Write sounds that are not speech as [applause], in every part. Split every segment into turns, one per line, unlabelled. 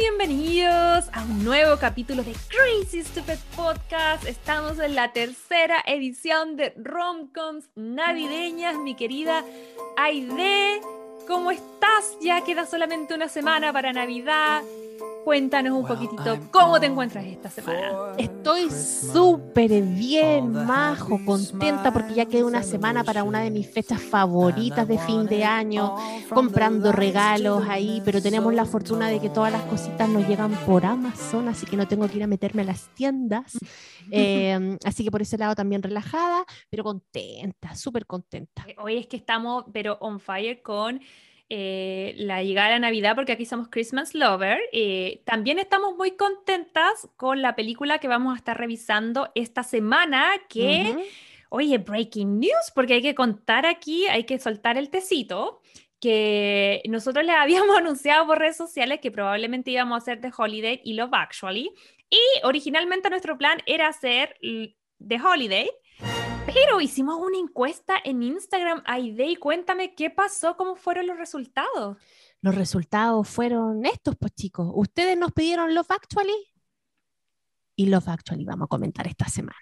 Bienvenidos a un nuevo capítulo de Crazy Stupid Podcast. Estamos en la tercera edición de Romcoms navideñas, mi querida Aide. ¿Cómo estás? Ya queda solamente una semana para Navidad. Cuéntanos un poquitito cómo te encuentras esta semana.
Estoy súper bien, majo, contenta porque ya queda una semana para una de mis fechas favoritas de fin de año, comprando regalos ahí, pero tenemos la fortuna de que todas las cositas nos llegan por Amazon, así que no tengo que ir a meterme a las tiendas. [laughs] Eh, así que por ese lado también relajada, pero contenta, súper contenta.
Hoy es que estamos, pero on fire con eh, la llegada de la Navidad, porque aquí somos Christmas Lover. Eh, también estamos muy contentas con la película que vamos a estar revisando esta semana, que, oye, breaking news, porque hay que contar aquí, hay que soltar el tecito que nosotros le [laughs] habíamos anunciado por redes sociales que probablemente íbamos a hacer The Holiday y Love Actually. Y originalmente nuestro plan era hacer The Holiday, pero hicimos una encuesta en Instagram, Aide, y cuéntame qué pasó, cómo fueron los resultados.
Los resultados fueron estos, pues chicos. Ustedes nos pidieron Love Actually y Love Actually vamos a comentar esta semana.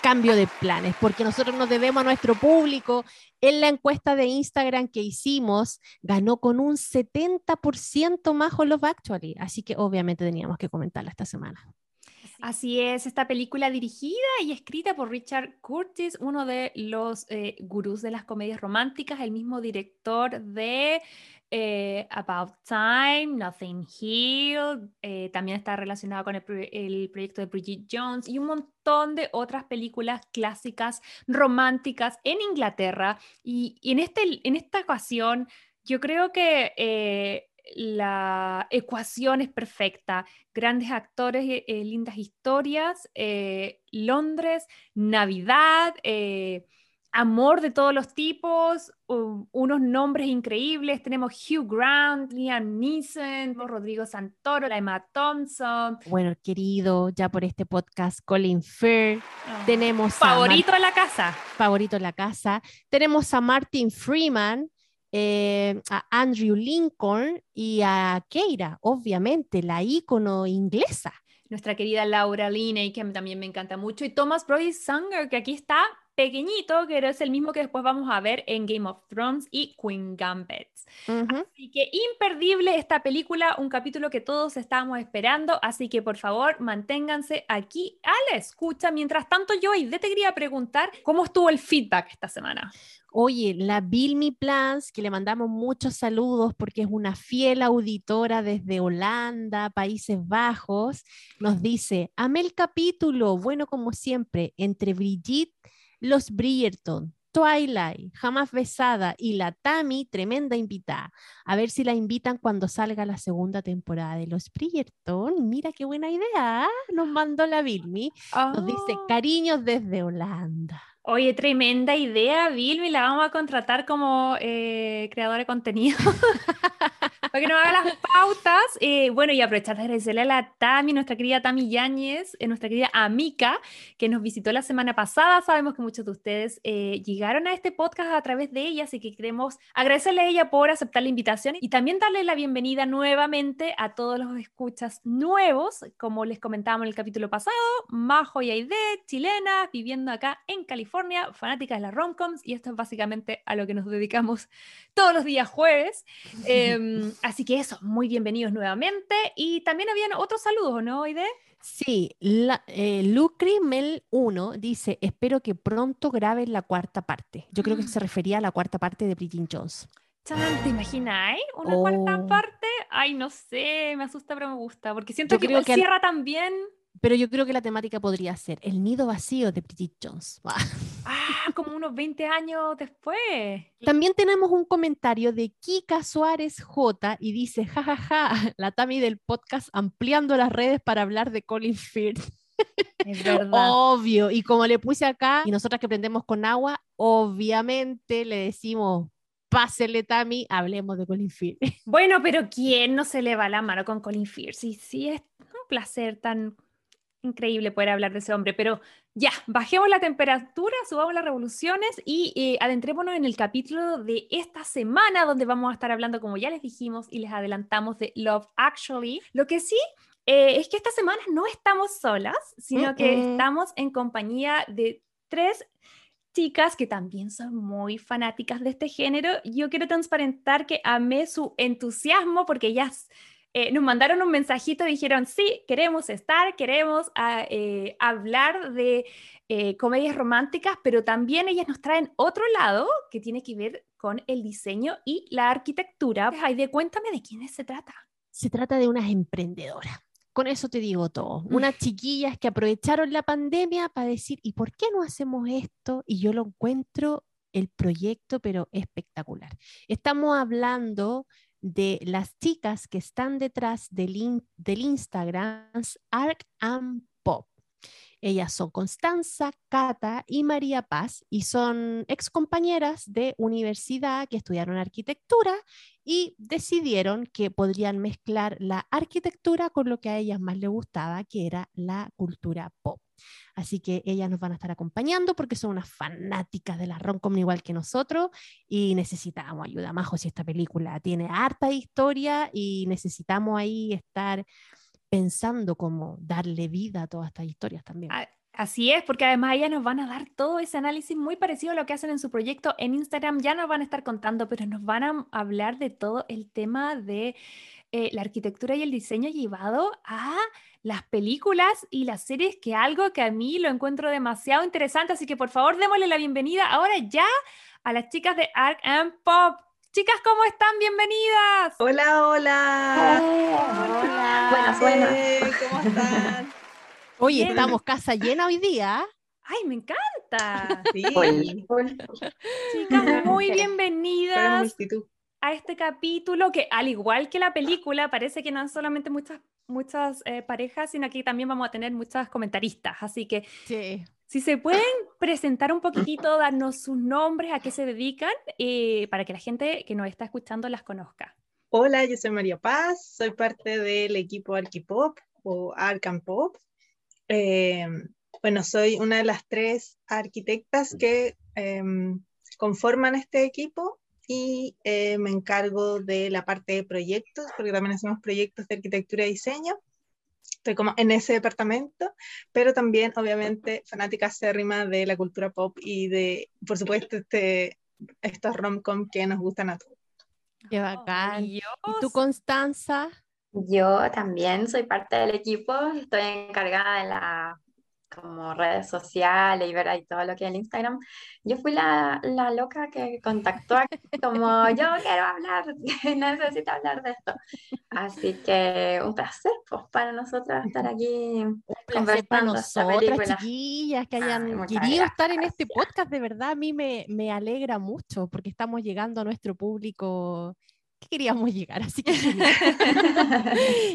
Cambio de planes, porque nosotros nos debemos a nuestro público. En la encuesta de Instagram que hicimos, ganó con un 70% más Love Actually. Así que obviamente teníamos que comentarla esta semana.
Así es, esta película dirigida y escrita por Richard Curtis, uno de los eh, gurús de las comedias románticas, el mismo director de eh, About Time, Nothing Hill, eh, también está relacionado con el, proyecto de Bridget Jones y un montón de otras películas clásicas románticas en Inglaterra. Y, en, este, en esta ocasión, yo creo que la ecuación es perfecta. Grandes actores, eh, eh, lindas historias, eh, Londres, Navidad, amor de todos los tipos, unos nombres increíbles. Tenemos Hugh Grant, Liam Neeson, Rodrigo Santoro, Emma Thompson.
Bueno, querido, ya por este podcast, Colin Firth.
Ah.
Tenemos
favorito en la casa.
Favorito en la casa. Tenemos a Martin Freeman eh, a Andrew Lincoln y a Keira, obviamente, la ícono inglesa.
Nuestra querida Laura Linney, que también me encanta mucho, y Thomas Brody Sanger, que aquí está pequeñito, que es el mismo que después vamos a ver en Game of Thrones y Queen Gambit. Así que imperdible esta película, un capítulo que todos estábamos esperando, así que por favor manténganse aquí a la escucha. Mientras tanto, yo y te quería preguntar cómo estuvo el feedback esta semana.
Oye, la Vilmi Plans, que le mandamos muchos saludos porque es una fiel auditora desde Holanda, Países Bajos, nos dice, amé el capítulo, bueno como siempre, entre Brigitte, los Bridgerton, Twilight, Jamás Besada y la Tami, tremenda invitada. A ver si la invitan cuando salga la segunda temporada de Los Bridgerton. Mira qué buena idea, ¿ah? nos mandó la Vilmi. Nos dice
Ah.
cariños desde Holanda.
Oye, tremenda idea, Vilmi, la vamos a contratar como eh, creadora de contenido. [laughs] Para que nos haga las pautas. Eh, bueno, y aprovechar de agradecerle a la Tami, nuestra querida Tami Yáñez, eh, nuestra querida amiga, que nos visitó la semana pasada. Sabemos que muchos de ustedes eh, llegaron a este podcast a través de ella, así que queremos agradecerle a ella por aceptar la invitación y también darle la bienvenida nuevamente a todos los escuchas nuevos. Como les comentábamos en el capítulo pasado, Majo y Aide, chilenas, viviendo acá en California, fanáticas de las romcoms, y esto es básicamente a lo que nos dedicamos todos los días jueves. [laughs] Em, así que eso, muy bienvenidos nuevamente. Y también habían otros saludos, ¿no, Aide?
Sí, la, eh, Lucri Mel 1 dice, espero que pronto graben la cuarta parte. Yo creo que se [gasps] refería a la cuarta parte de Bridget Jones.
Chan, ¿Te imagináis una cuarta
Oh.
parte? Ay, no sé, me asusta, pero me gusta, porque siento
Yo
que,
creo que al-
cierra también.
Pero yo creo que la temática podría ser el nido vacío de Bridget Jones. [laughs]
Ah, como unos 20 años después.
También tenemos un comentario de Kika Suárez J y dice, jajaja, [laughs] la Tami del podcast ampliando las redes para hablar de Colin Firth.
Es verdad.
Obvio. Y como le puse acá, y nosotras que prendemos con agua, obviamente le decimos, pásele Tami, hablemos de Colin Firth. [laughs]
Bueno, pero ¿quién no se le va la mano con Colin Firth? Sí, sí, es un placer tan increíble poder hablar de ese hombre, pero ya, bajemos la temperatura, subamos las revoluciones y eh, adentrémonos en el capítulo de esta semana donde vamos a estar hablando, como ya les dijimos y les adelantamos, de Love Actually. Lo que sí eh, es que esta semana no estamos solas, sino que estamos en compañía de tres chicas que también son muy fanáticas de este género. Yo quiero transparentar que amé su entusiasmo porque ellas eh, nos mandaron un mensajito dijeron, sí, queremos estar, queremos ah, eh, hablar de eh, comedias románticas, pero también ellas nos traen otro lado que tiene que ver con el diseño y la arquitectura. Aide, cuéntame de quiénes se trata.
Se trata de unas emprendedoras. Con eso te digo todo. Unas chiquillas que aprovecharon la pandemia para decir, ¿y por qué no hacemos esto? Y yo lo encuentro el proyecto, pero espectacular. Estamos hablando de las chicas que están detrás del, in- del Instagram Arc and Pop. Ellas son Constanza, Cata y María Paz y son ex compañeras de universidad que estudiaron arquitectura y decidieron que podrían mezclar la arquitectura con lo que a ellas más les gustaba, que era la cultura pop. Así que ellas nos van a estar acompañando porque son unas fanáticas de la romcom igual que nosotros y necesitamos ayuda. Majo, si esta película tiene harta historia y necesitamos ahí estar pensando cómo darle vida a todas estas historias también.
Así es, porque además ellas nos van a dar todo ese análisis muy parecido a lo que hacen en su proyecto en Instagram. Ya nos van a estar contando, pero nos van a hablar de todo el tema de eh, la arquitectura y el diseño llevado a las películas y las series, que algo que a mí lo encuentro demasiado interesante. Así que por favor, démosle la bienvenida ahora ya a las chicas de Arc and Pop. Chicas, ¿cómo están? Bienvenidas.
Hola, hola.
Hola. Buenas, buenas.
¿Cómo están? [laughs]
Oye,
bien.
estamos casa llena hoy día.
¡Ay, me encanta!
Sí.
Chicas, muy bienvenidas. a este capítulo que al igual que la película parece que no son solamente muchas muchas eh, parejas sino que también vamos a tener muchas comentaristas así que
Sí.
Si se pueden presentar un poquitito darnos sus nombres a qué se dedican eh, para que la gente que nos está escuchando las conozca
Hola, yo soy María Paz, soy parte del equipo Arquipop o Arcan Pop. Eh, bueno, soy una de las tres arquitectas que em, conforman este equipo y eh, me encargo de la parte de proyectos, porque también hacemos proyectos de arquitectura y diseño. Estoy como en ese departamento, pero también, obviamente, fanática acérrima de la cultura pop y de, por supuesto, este, estos rom-com que nos gustan a todos.
Qué bacán. ¿Y tú, Constanza?
Yo también soy parte del equipo, estoy encargada de la como redes sociales y ver ahí todo lo que es el Instagram. Yo fui la, la loca que contactó a- [laughs] como yo quiero hablar, [laughs] necesito hablar de esto. Así que un placer pues, para nosotras estar [laughs] aquí
para
conversando esta
nosotras, chiquillas, que
Ay,
hayan
muchas
querido estar en este podcast. De verdad, a mí me, me alegra mucho porque estamos llegando a nuestro público que queríamos llegar. Así que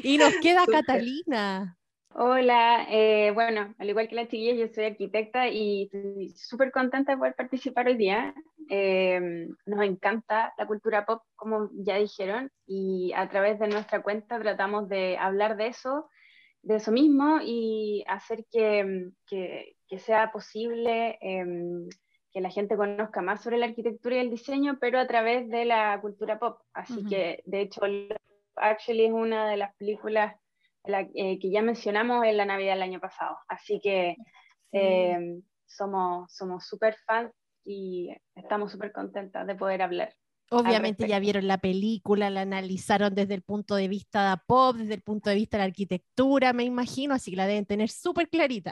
y nos queda
Súper.
Catalina.
Hola, eh, bueno, al igual que la chiquilla, yo soy arquitecta y estoy súper contenta de poder participar hoy día. Eh, nos encanta la cultura pop, como ya dijeron, y a través de nuestra cuenta tratamos de hablar de eso, de eso mismo y hacer que, que- que sea posible em, que la gente conozca más sobre la arquitectura y el diseño, pero a través de la cultura pop. Así
Ujú.
que, de hecho, Actually es una de las películas la- eh, que ya mencionamos en la Navidad del año pasado. Así que eh, somos somos súper fans y estamos súper contentas de poder hablar.
Obviamente ya vieron la película, la analizaron desde el punto de vista de pop, desde el punto de vista de la arquitectura, me imagino, así que la deben tener súper clarita.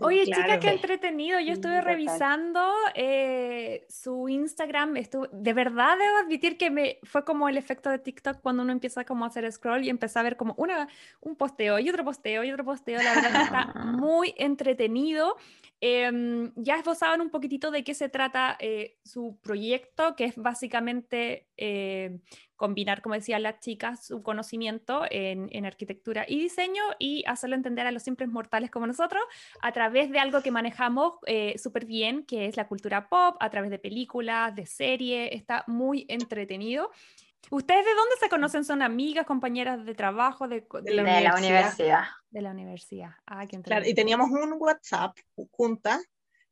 Oye,
claro.
chica, qué entretenido. Yo estuve
total.
revisando eh, su Instagram. estuve- de verdad debo admitir que me fue como el efecto de TikTok cuando uno empieza como a hacer scroll y empecé a ver como una, un posteo y otro posteo y otro posteo. La verdad está muy entretenido. Em, ya esbozaban un poquitito de qué se trata eh, su proyecto, que es básicamente eh, combinar, como decían las chicas, su conocimiento en, en, arquitectura y diseño y hacerlo entender a los simples mortales como nosotros a través de algo que manejamos eh, súper bien, que es la cultura pop, a través de películas, de series, está muy entretenido. ¿Ustedes de dónde se conocen? ¿Son amigas, compañeras de trabajo? De,
de, la, universidad.
De la universidad. Ah, qué
claro, y teníamos un WhatsApp junta,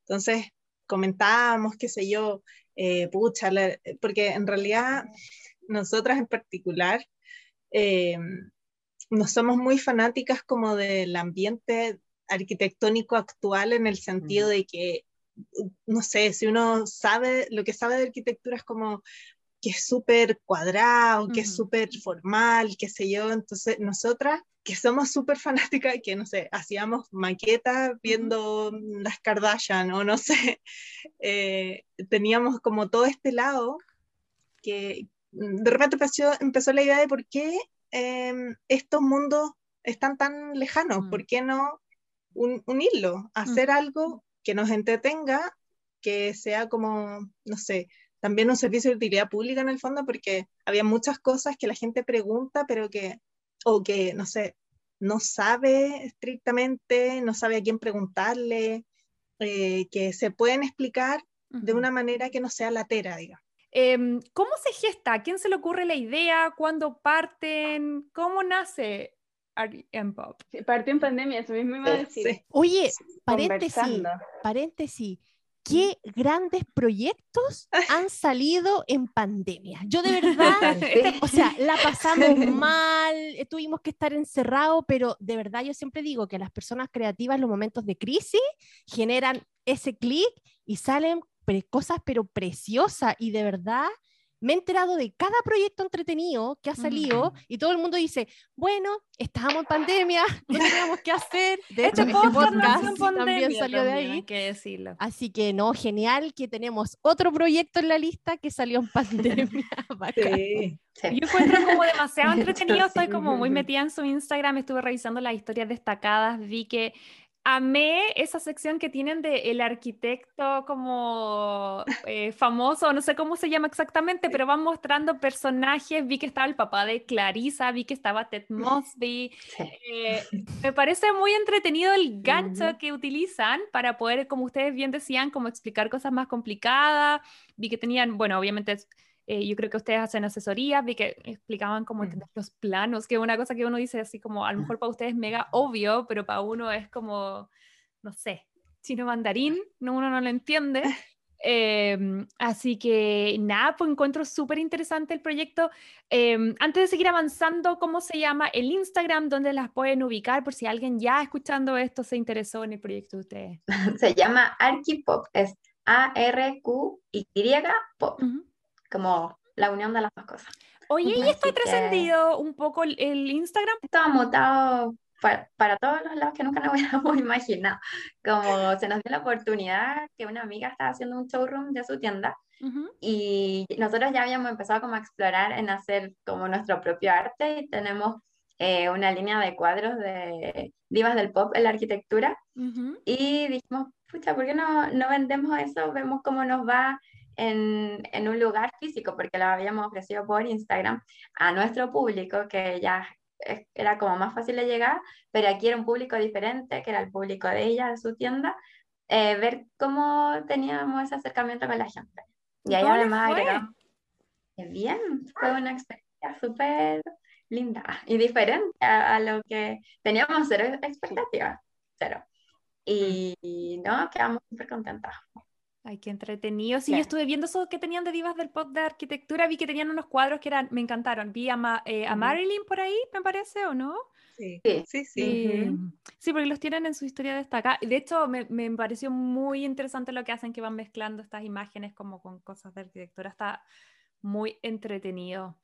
entonces comentábamos, qué sé yo, eh, pucha, porque en realidad nosotras en particular eh, no somos muy fanáticas como del ambiente arquitectónico actual en el sentido de que no sé, si uno sabe, lo que sabe de arquitectura es como que es súper cuadrado, que es súper formal, qué sé yo. Entonces, nosotras, que somos súper fanáticas, que no sé, hacíamos maquetas viendo las Kardashian o no sé, eh, teníamos como todo este lado que de repente empezó, empezó la idea de por qué em, estos mundos están tan lejanos, por qué no unirlo, hacer algo que nos entretenga, que sea como, no sé, también un servicio de utilidad pública en el fondo, porque había muchas cosas que la gente pregunta, pero que, o que, no sé, no sabe estrictamente, no sabe a quién preguntarle, eh, que se pueden explicar de una manera que no sea latera, digamos.
Em, ¿Cómo se gesta? ¿A quién se le ocurre la idea? ¿Cuándo parten? ¿Cómo nace Pop?
partió en pandemia, eso mismo iba a decir.
Oye, paréntesis, paréntesis qué grandes proyectos [laughs] han salido en pandemia. Yo de [laughs] verdad, o sea, la pasamos [laughs] mal, eh, tuvimos que estar encerrados, pero de verdad yo siempre digo que las personas creativas en los momentos de crisis generan ese clic y salen cosas pero preciosas y de verdad me he enterado de cada proyecto entretenido que ha salido y todo el mundo dice, bueno, estábamos en pandemia, [laughs] no teníamos qué hacer. De hecho, este podcast también salió de ahí.
que decirlo.
Así que no, genial que tenemos otro proyecto en la lista que salió en [laughs] pandemia.
sí. Yo encuentro como demasiado [laughs] entretenido, estoy como muy metida en su Instagram, estuve revisando las historias destacadas, vi que amé esa sección que tienen de el arquitecto como eh, famoso, no sé cómo se llama exactamente, pero van mostrando personajes. Vi que estaba el papá de Clarissa, vi que estaba Ted [laughs] Mosby. Eh, me parece muy entretenido el gancho que utilizan para poder, como ustedes bien decían, como explicar cosas más complicadas. Vi que tenían, bueno, obviamente eh, yo creo que ustedes hacen asesorías, vi que explicaban cómo entender los planos, que es una cosa que uno dice así como, a lo mejor [laughs] para ustedes es mega obvio, pero para uno es como, no sé, chino mandarín, no, uno no lo entiende. Em, así que nada, pues encuentro súper interesante el proyecto. Em, antes de seguir avanzando, ¿cómo se llama el Instagram? ¿Dónde las pueden ubicar? Por si alguien ya escuchando esto se interesó en el proyecto de ustedes. [laughs]
Se llama Arquipop, es A-R-Q-Y Pop como la unión de las dos cosas.
Oye, ¿y esto ha trascendido un poco el, Instagram?
Estaba montado para, todos los lados que nunca nos [laughs] hubiéramos imaginado. Como se nos dio la oportunidad que una amiga estaba haciendo un showroom de su tienda y nosotros ya habíamos empezado como a explorar en hacer como nuestro propio arte y tenemos eh, una línea de cuadros de divas del pop en la arquitectura y dijimos, pucha, ¿por qué no, no vendemos eso? Vemos cómo nos va en, en, un lugar físico, porque lo habíamos ofrecido por Instagram a nuestro público, que ya era como más fácil de llegar, pero aquí era un público diferente, que era el público de ella, de su tienda, eh, ver cómo teníamos ese acercamiento con la gente. Y ahí además agregamos, bien, fue una experiencia súper linda y diferente a, lo que teníamos cero expectativas, cero. Y, y no, quedamos súper contentas.
Ay, qué entretenido. Sí, yo estuve viendo eso que tenían de divas del pop de arquitectura, vi que tenían unos cuadros que eran, me encantaron. Vi a, eh, Marilyn por ahí, me parece, ¿o no?
Sí, sí, sí.
Sí, porque los tienen en su historia destacada. De hecho, me, me, pareció muy interesante lo que hacen, que van mezclando estas imágenes como con cosas de arquitectura. Está muy entretenido.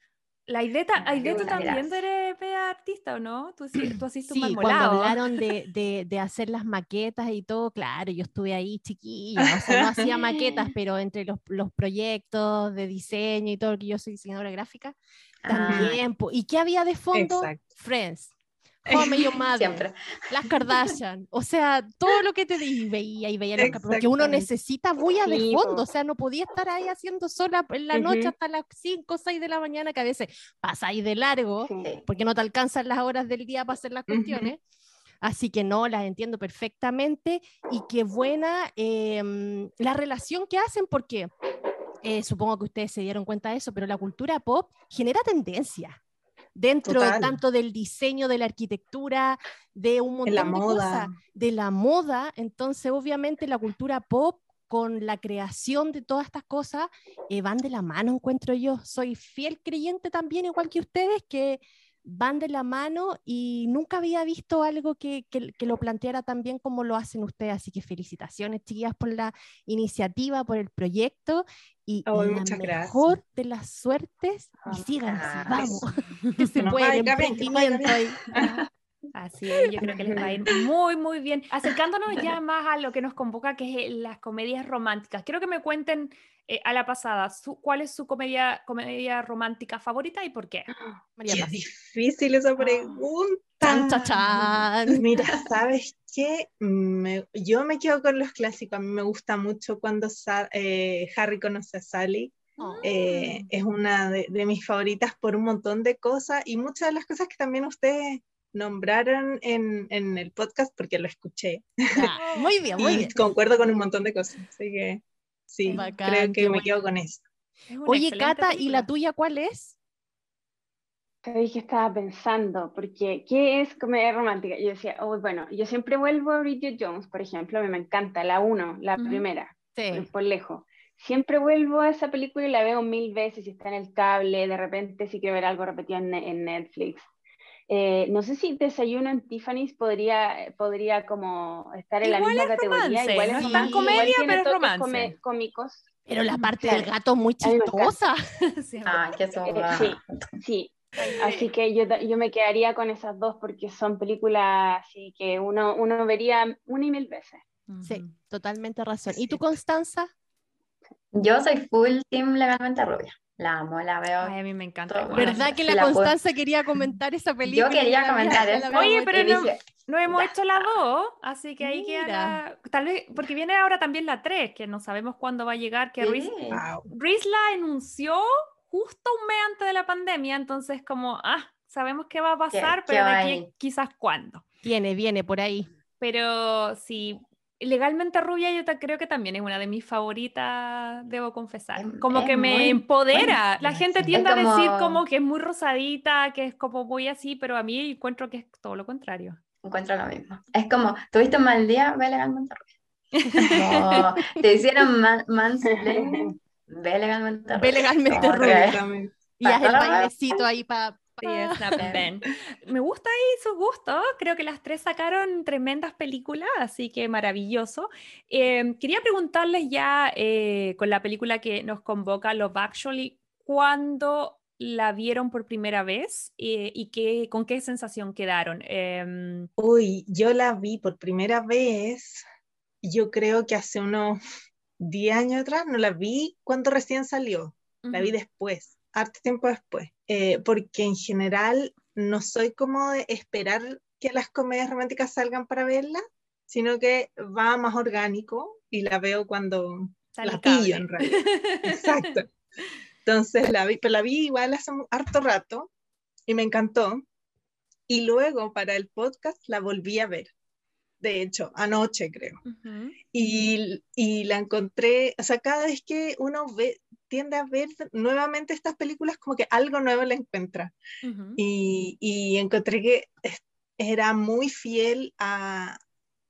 La Aideta, Aideta también eres artista, ¿o no? Tú, tú así
sí, cuando hablaron de, de, de, hacer las maquetas y todo, claro, yo estuve ahí chiquilla, o sea, no hacía maquetas, [laughs] pero entre los, los, proyectos de diseño y todo, que yo soy diseñadora gráfica, ah. también. ¿Y qué había de fondo? Friends. Come Your Mother,
Siempre.
las Kardashian, o sea, todo lo que te di, veía y veía los porque uno necesita bulla de fondo, o sea, no podía estar ahí haciendo sola en la noche
Ujú.
hasta las 5 o 6 de la mañana, que a veces pasa ahí de largo,
Sí.
Porque no te alcanzan las horas del día para hacer las cuestiones. Así que no, las entiendo perfectamente y qué buena em, la relación que hacen porque eh, supongo que ustedes se dieron cuenta de eso, pero la cultura pop genera tendencia dentro
Total.
tanto del diseño, de la arquitectura, de un montón
En la
de
moda.
cosas, de la moda. Entonces, obviamente, la cultura pop con la creación de todas estas cosas eh, van de la mano, encuentro yo. Soy fiel creyente también, igual que ustedes, que van de la mano y nunca había visto algo que, que- que lo planteara tan bien como lo hacen ustedes. Así que felicitaciones, chiquillas, por la iniciativa, por el proyecto y
Ay,
la
gracias.
mejor de las suertes. Y
Ah,
vamos. [laughs] Que se puede, emprendimiento ahí. [laughs]
Así es, yo creo que les va a ir [laughs] muy, muy bien. Acercándonos ya más a lo que nos convoca, que es eh, las comedias románticas. Quiero que me cuenten eh, a la pasada su- cuál es su comedia, comedia romántica favorita y por qué. [gasps]
María
Qué
Paz.
difícil esa pregunta.
Chan, cha, chan. [laughs]
Mira, ¿sabes qué? Me- yo me quedo con los clásicos. A mí me gusta mucho cuando Sa- eh, Harry conoce a Sally. Eh, es una de, de mis favoritas por un montón de cosas y muchas de las cosas que también ustedes nombraron en, en el podcast porque lo escuché.
Ya, Muy bien, muy
y
bien.
concuerdo con un montón de cosas. Así que sí,
Bacán,
creo que me
bueno.
quedo con eso.
Es
Oye, Cata, ¿y la tuya cuál es?
Sabéis que estaba pensando, porque ¿qué es comedia romántica? Yo decía, oh, bueno, yo siempre vuelvo a Bridget Jones, por ejemplo, a mí me encanta, la uno, la primera, por,
Sí.
por lejos. Siempre vuelvo a esa película y la veo mil veces, si está en el cable, de repente si quiero ver algo repetido en, en Netflix. Eh, no sé si Desayuno en Tiffany's podría, podría como estar en la misma
es
categoría.
romance,
igual
no
es
tan
romance,
comedia, pero es romance.
cómicos.
Pero la parte
Claro.
del gato es muy chistosa. [laughs] [laughs]
Sí,
Ay, qué
Eh, sí, sí. Así que yo, yo me quedaría con esas dos porque son películas así que uno, uno vería una y mil veces.
Sí, totalmente razón. ¿Y tú. Constanza?
Yo soy full team legalmente rubia. La amo, la veo.
Ay, a mí me encanta.
Todo. Bueno,
¿Verdad que la
la puedo-
Constanza quería comentar esa película?
Yo quería comentar eso.
Oye, pero no-
dije,
No hemos
Ya.
hecho la 2, así que ahí queda
Mira.
Tal vez, porque viene ahora también la 3, que no sabemos cuándo va a llegar, que
Wow.
Reese la anunció justo un mes antes de la pandemia, entonces como, ah, sabemos qué va a pasar,
qué
pero de
va
aquí quizás cuándo.
Viene, viene por ahí.
Pero sí, legalmente rubia yo creo que también es una de mis favoritas, debo confesar.
Es-
Como
es
que me empodera.
buena,
La gente tiende a decir
como-
que es muy rosadita, que es como muy así, pero a mí encuentro que es todo lo contrario.
Encuentro lo mismo. Es como, tuviste un mal día, ve legalmente rubia. [laughs] Como, te hicieron man- mansplaining, ve legalmente rubia.
Ve legalmente rubia.
Exactamente.
Y haz el bailecito ahí para...
Sí. [laughs] [laughs] Me gusta ahí su gusto. Creo que las tres sacaron tremendas películas, así que maravilloso. Eh, quería preguntarles ya eh, con la película que nos convoca, Love Actually, ¿cuándo la vieron por primera vez Eh, y qué, con qué sensación quedaron? Em,
Uy, yo la vi por primera vez, yo creo que hace unos [laughs] 10 años atrás, no la vi cuando recién salió, la vi después, harto tiempo después, Eh, porque en general no soy como de esperar que las comedias románticas salgan para verla, sino que va más orgánico y la veo cuando
sale
la
cable.
pillo en realidad. Exacto. [laughs] Entonces la vi, pero la vi igual hace mu- harto rato y me encantó. Y luego para el podcast la volví a ver. De hecho, anoche creo. Y, y la encontré, o sea, cada vez que uno ve, tiende a ver nuevamente estas películas, como que algo nuevo le encuentra. Y, y encontré que era muy fiel a,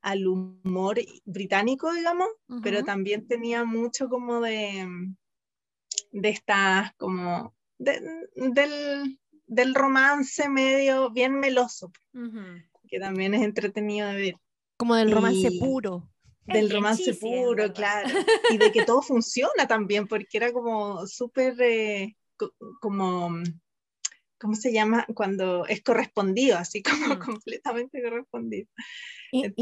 al humor británico, digamos, pero también tenía mucho como de, de estas, como, de- del, del romance medio bien meloso, que también es entretenido de ver.
Como del romance
Y-
puro.
Del
bien
romance puro, claro. [laughs] Y de que todo funciona también, porque era como súper, eh, co- como, ¿cómo se llama? Cuando es correspondido, así como
Mm. [laughs]
completamente correspondido.
Y, y-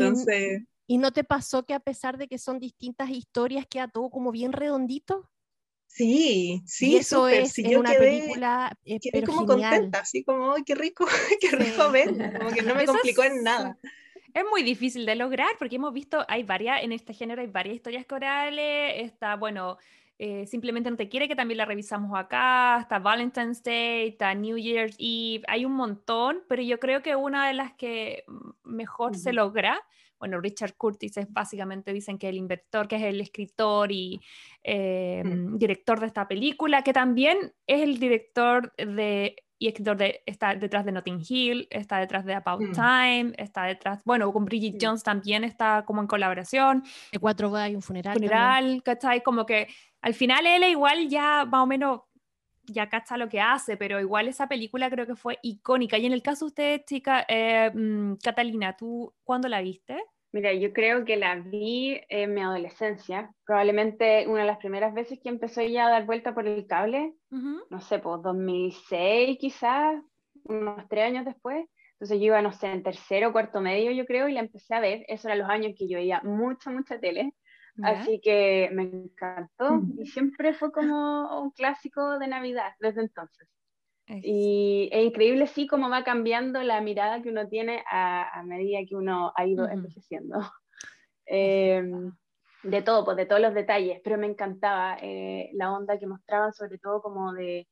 Sí, sí,
y eso
súper.
es
Sí,
en
yo
una
quedé,
película, eh,
quedé
pero
como
genial.
contenta, así como, ay, qué rico, [laughs] qué rico
Sí.
ver. Como que no me complicó
es-
en nada.
Es muy difícil de lograr porque hemos visto, hay varias, en este género hay varias historias corales, está, bueno, eh, simplemente no te quiere, que también la revisamos acá, está Valentine's Day, está New Year's Eve, hay un montón, pero yo creo que una de las que mejor se logra, bueno, Richard Curtis es básicamente, dicen que el inventor, que es el escritor y eh,
Mm.
director de esta película, que también es el director de y escritor de, está detrás de Notting Hill, está detrás de About
Mm.
Time, está detrás, bueno, con Bridget
Mm.
Jones también está como en colaboración,
De cuatro bodas y un funeral. también.
funeral, ¿cachai? Como que al final él igual ya más o menos ya cacha lo que hace, pero igual esa película creo que fue icónica. Y en el caso de usted, chica, eh, mm, Catalina, ¿tú cuándo la viste?
Mira, yo creo que la vi en mi adolescencia, probablemente una de las primeras veces que empezó ya a dar vuelta por el cable, no sé, pues 2006 quizás, unos tres años después. Entonces yo iba, no sé, en tercero cuarto medio, yo creo, y la empecé a ver. Esos eran los años que yo veía mucha, mucha tele.
¿Ya?
Así que me encantó y siempre fue como un clásico de Navidad desde entonces. Y es increíble, sí, cómo va cambiando la mirada que uno tiene a, a medida que uno ha ido
Ujú.
envejeciendo. [laughs] Eh, de todo, pues de todos los detalles, pero me encantaba eh, la onda que mostraban, sobre todo como de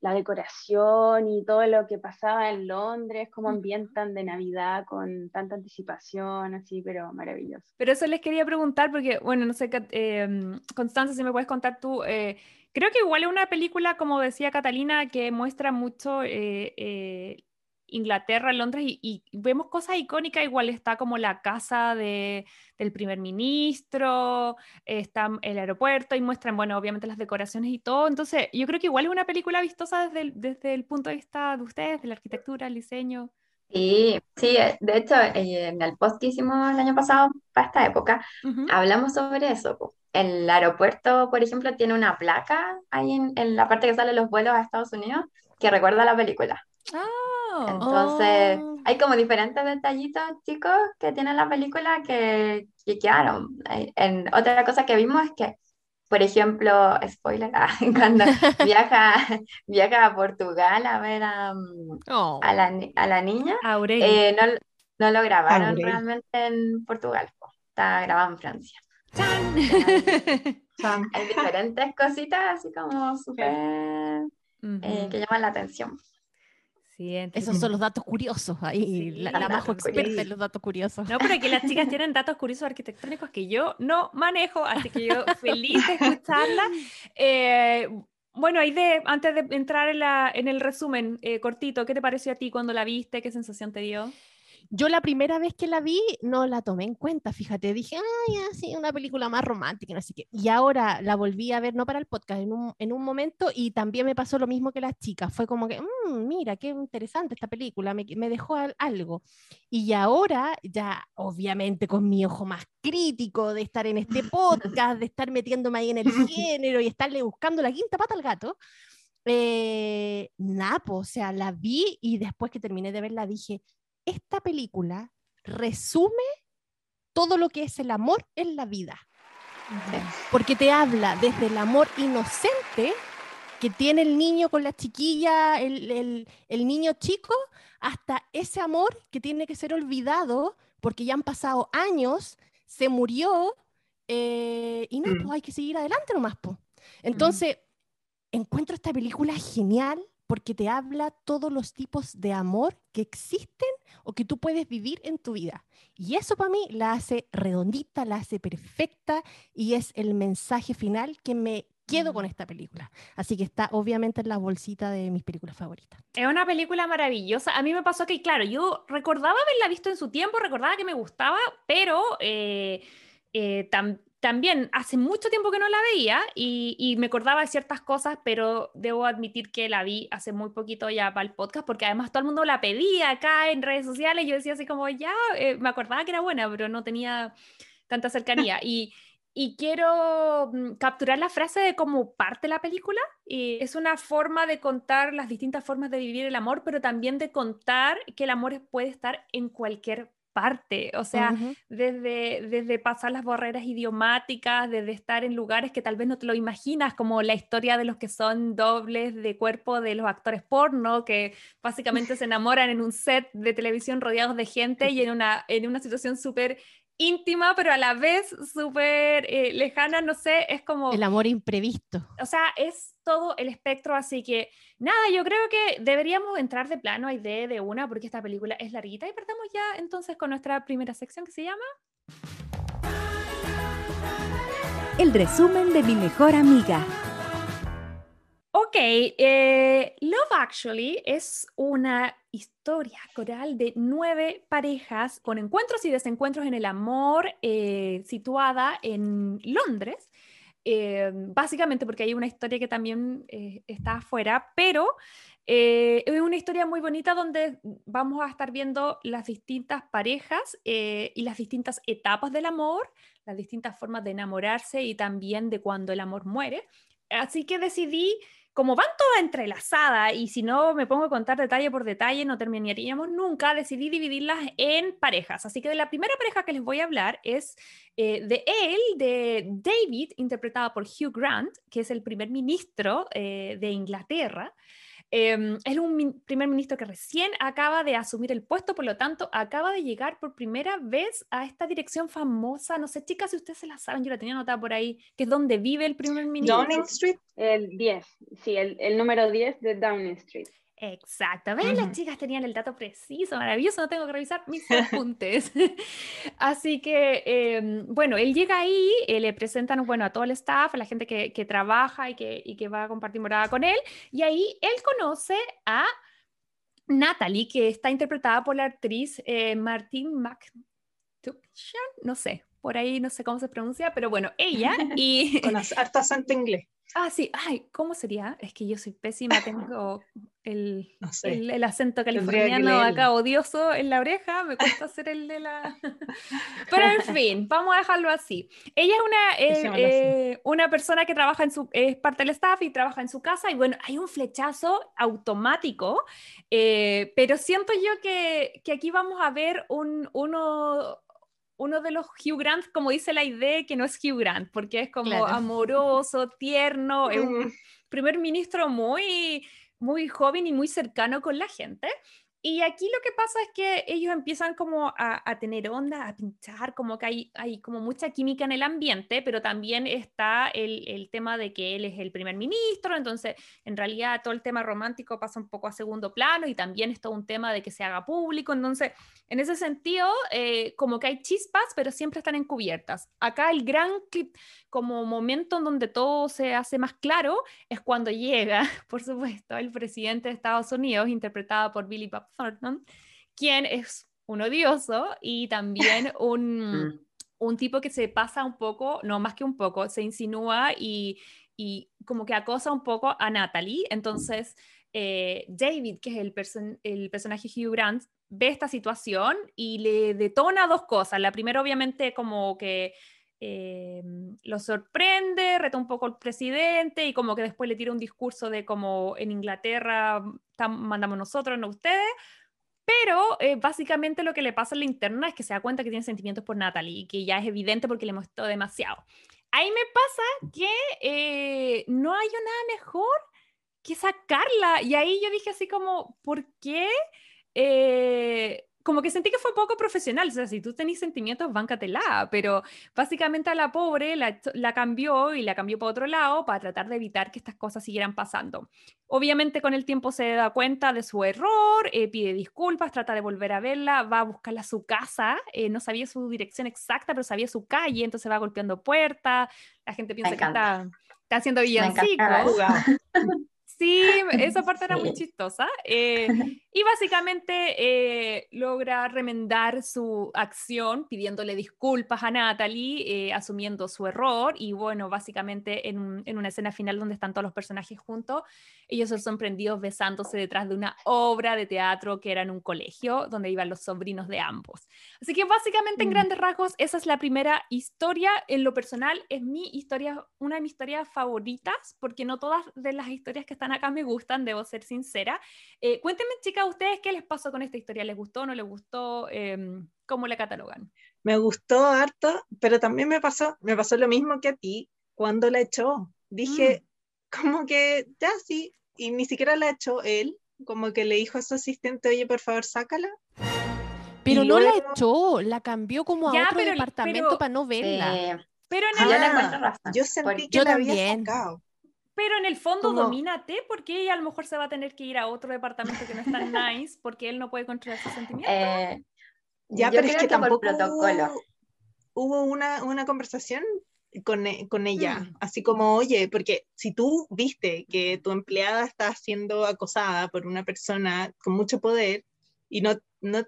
la decoración y todo lo que pasaba en Londres, cómo ambientan de Navidad con tanta anticipación, así, pero maravilloso.
Pero eso les quería preguntar porque, bueno, no sé, eh, Constanza, si me puedes contar tú, eh, creo que igual es una película, como decía Catalina, que muestra mucho eh, eh, Inglaterra, Londres, y, y vemos cosas icónicas, igual está como la casa de, del primer ministro, está el aeropuerto y muestran, bueno, obviamente las decoraciones y todo, entonces yo creo que igual es una película vistosa desde el, desde el punto de vista de ustedes, de la arquitectura, el diseño.
Sí, sí, eh, de hecho, eh, en el post que hicimos el año pasado, para esta época, hablamos sobre eso. El aeropuerto, por ejemplo, tiene una placa ahí en, en la parte que salen los vuelos a Estados Unidos que recuerda la película.
Oh.
Entonces,
Oh.
hay como diferentes detallitos, chicos, que tiene la película que, que quedaron. Eh, En, otra cosa que vimos es que, por ejemplo, spoiler, [laughs] cuando [laughs] viaja, viaja a Portugal a ver a,
Oh.
a la, a la niña,
Aurelio.
eh, no, no lo grabaron
Aurelio.
realmente en Portugal, po. está grabado en Francia. [laughs] Hay diferentes cositas así como súper eh, que llaman la atención.
Sí,
Esos son los datos curiosos ahí.
Sí,
la, la experta en los datos curiosos.
No, pero aquí las chicas tienen datos curiosos arquitectónicos que yo no manejo, así que yo feliz de escucharla. Eh, bueno, ahí de, antes de entrar en, la, en el resumen eh, cortito, ¿qué te pareció a ti cuando la viste? ¿Qué sensación te dio?
Yo la primera vez que la vi no la tomé en cuenta, fíjate, dije, ay, así, una película más romántica, no sé qué. Y ahora la volví a ver, no para el podcast, en un, en un momento y también me pasó lo mismo que las chicas. Fue como que, "Mm, mira, qué interesante esta película, me, me dejó al- algo. Y ahora, ya obviamente con mi ojo más crítico de estar en este podcast, de estar metiéndome ahí en el [laughs] género y estarle buscando la quinta pata al gato, eh, nada, po, o sea, la vi y después que terminé de verla dije, esta película resume todo lo que es el amor en la vida, porque te habla desde el amor inocente que tiene el niño con la chiquilla, el, el- el niño chico, hasta ese amor que tiene que ser olvidado porque ya han pasado años, se murió eh, y no,
Mm.
pues hay que seguir adelante nomás. po. Entonces, encuentro esta película genial porque te habla todos los tipos de amor que existen o que tú puedes vivir en tu vida. Y eso para mí la hace redondita, la hace perfecta y es el mensaje final que me quedo con
Mm.
esta película. Así que está obviamente en la bolsita de mis películas favoritas.
Es una película maravillosa. A mí me pasó que, claro, yo recordaba haberla visto en su tiempo, recordaba que me gustaba, pero eh, eh, tam- también hace mucho tiempo que no la veía y, y me acordaba de ciertas cosas, pero debo admitir que la vi hace muy poquito ya para el podcast, porque además todo el mundo la pedía acá en redes sociales. y Yo decía así como, ya, eh, me acordaba que era buena, pero no tenía tanta cercanía. [laughs] Y, y quiero mm, capturar la frase de cómo parte la película. Y es una forma de contar las distintas formas de vivir el amor, pero también de contar que el amor puede estar en cualquier parte, o sea, desde, desde pasar las barreras idiomáticas, desde estar en lugares que tal vez no te lo imaginas, como la historia de los que son dobles de cuerpo de los actores porno, que básicamente se [laughs] enamoran en un set de televisión rodeados de gente y en una, en una situación súper íntima, pero a la vez súper eh, lejana, no sé, es como
El amor imprevisto.
o sea, es todo el espectro, así que nada, yo creo que deberíamos entrar de plano a idea de una, porque esta película es larguita y partamos ya entonces con nuestra primera sección que se llama
El resumen de mi mejor amiga.
Ok, eh, Love Actually es una historia coral de nueve parejas con encuentros y desencuentros en el amor, eh, situada en Londres. eh, básicamente porque hay una historia que también eh, está afuera, pero eh, es una historia muy bonita donde vamos a estar viendo las distintas parejas eh, y las distintas etapas del amor, las distintas formas de enamorarse y también de cuando el amor muere. Así que decidí como van todas entrelazadas y si no me pongo a contar detalle por detalle no terminaríamos nunca, decidí dividirlas en parejas. Así que de la primera pareja que les voy a hablar es eh, de él, de David, interpretado por Hugh Grant, que es el primer ministro eh, de Inglaterra. Eh, es un primer ministro que recién acaba de asumir el puesto, por lo tanto, acaba de llegar por primera vez a esta dirección famosa. No sé, chicas, si ustedes se la saben, yo la tenía anotada por ahí, que es donde vive el primer ministro.
Downing Street.
El 10, sí, el, el número 10 de Downing Street.
Exacto, ¿ven? Las chicas tenían el dato preciso, maravilloso, no tengo que revisar mis apuntes. [laughs] Así que, eh, bueno, él llega ahí, eh, le presentan, bueno, a todo el staff, a la gente que, que trabaja y que, y que va a compartir morada con él, y ahí él conoce a Natalie, que está interpretada por la actriz eh, Martine McTuchan, no sé, por ahí no sé cómo se pronuncia, pero bueno, ella [laughs] y...
Con harto acento inglés.
Ah, sí, ay, ¿cómo sería? Es que yo soy pésima, tengo el, [laughs]
No sé.
el, el acento californiano acá odioso en la oreja, me cuesta hacer el de la... [laughs] Pero en fin, vamos a dejarlo así. Ella es una, [laughs] eh, eh, una persona que trabaja en su, es parte del staff y trabaja en su casa y bueno, hay un flechazo automático, eh, pero siento yo que, que aquí vamos a ver un, uno... Uno de los Hugh Grant, como dice la idea, que no es Hugh Grant, porque es como
Claro.
amoroso, tierno, es un
Mm,
primer ministro muy, muy joven y muy cercano con la gente. Y aquí lo que pasa es que ellos empiezan como a, a tener onda, a pinchar, como que hay, hay como mucha química en el ambiente, pero también está el, el tema de que él es el primer ministro, entonces en realidad todo el tema romántico pasa un poco a segundo plano y también es todo un tema de que se haga público, entonces en ese sentido eh, como que hay chispas, pero siempre están encubiertas. Acá el gran clip, como momento en donde todo se hace más claro es cuando llega, [laughs] por supuesto, el presidente de Estados Unidos, interpretado por Billy Bob Thornton, quien es un odioso y también [laughs] un,
Mm.
un tipo que se pasa un poco, no más que un poco, se insinúa y, y como que acosa un poco a Natalie. Entonces, eh, David, que es el, person- el personaje Hugh Grant, ve esta situación y le detona dos cosas. La primera, obviamente, como que eh, lo sorprende, reta un poco al presidente y como que después le tira un discurso de como en Inglaterra mandamos nosotros, no ustedes. Pero eh, básicamente lo que le pasa en la interna es que se da cuenta que tiene sentimientos por Natalie y que ya es evidente porque le mostró demasiado. Ahí me pasa que eh, no hay nada mejor que sacarla. Y ahí yo dije así como, ¿por qué? Eh, como que sentí que fue poco profesional. O sea, si tú tenés sentimientos, báncatela. Pero básicamente a la pobre la, la cambió y la cambió para otro lado para tratar de evitar que estas cosas siguieran pasando. Obviamente con el tiempo se da cuenta de su error, eh, pide disculpas, trata de volver a verla, va a buscarla a su casa, eh, no sabía su dirección exacta, pero sabía su calle, entonces va golpeando puertas, la gente piensa que está, está haciendo villancicos. Sí, [laughs] esa parte era muy chistosa. eh, [laughs] y básicamente eh, logra remendar su acción pidiéndole disculpas a Natalie, eh, asumiendo su error. Y bueno, básicamente en, un- en una escena final donde están todos los personajes juntos, ellos son sorprendidos besándose detrás de una obra de teatro que era en un colegio donde iban los sobrinos de ambos. Así que básicamente en
Mm.
grandes rasgos esa es la primera historia. En lo personal es mi historia, una de mis historias favoritas porque no todas de las historias que están acá me gustan, debo ser sincera. Eh, cuéntenme chicas a ustedes qué les pasó con esta historia? ¿Les gustó, no les gustó? Em, ¿Cómo la catalogan?
Me gustó harto, pero también me pasó, me pasó lo mismo que a ti cuando la echó. Dije,
Mm.
como que ya sí, y ni siquiera la echó él, como que le dijo a su asistente, oye, por favor, sácala.
Pero
Y
no la echó, la cambió como a
Ya,
otro
pero-
departamento
pero-
para no verla.
Eh,
Pero en
yo
el,
le
Ah,
razón.
Yo sentí
porque-
que
Yo
la había sacado.
Pero en el fondo
como-
domínate porque ella a lo mejor se va a tener que ir a otro departamento que no es tan [laughs] nice porque él no puede controlar sus sentimientos.
eh,
Ya,
yo
pero es
creo
que
por
tampoco
protocolo.
hubo, hubo una, una conversación con, e- con ella,
Mm.
así como, oye, porque si tú viste que tu empleada está siendo acosada por una persona con mucho poder y no, no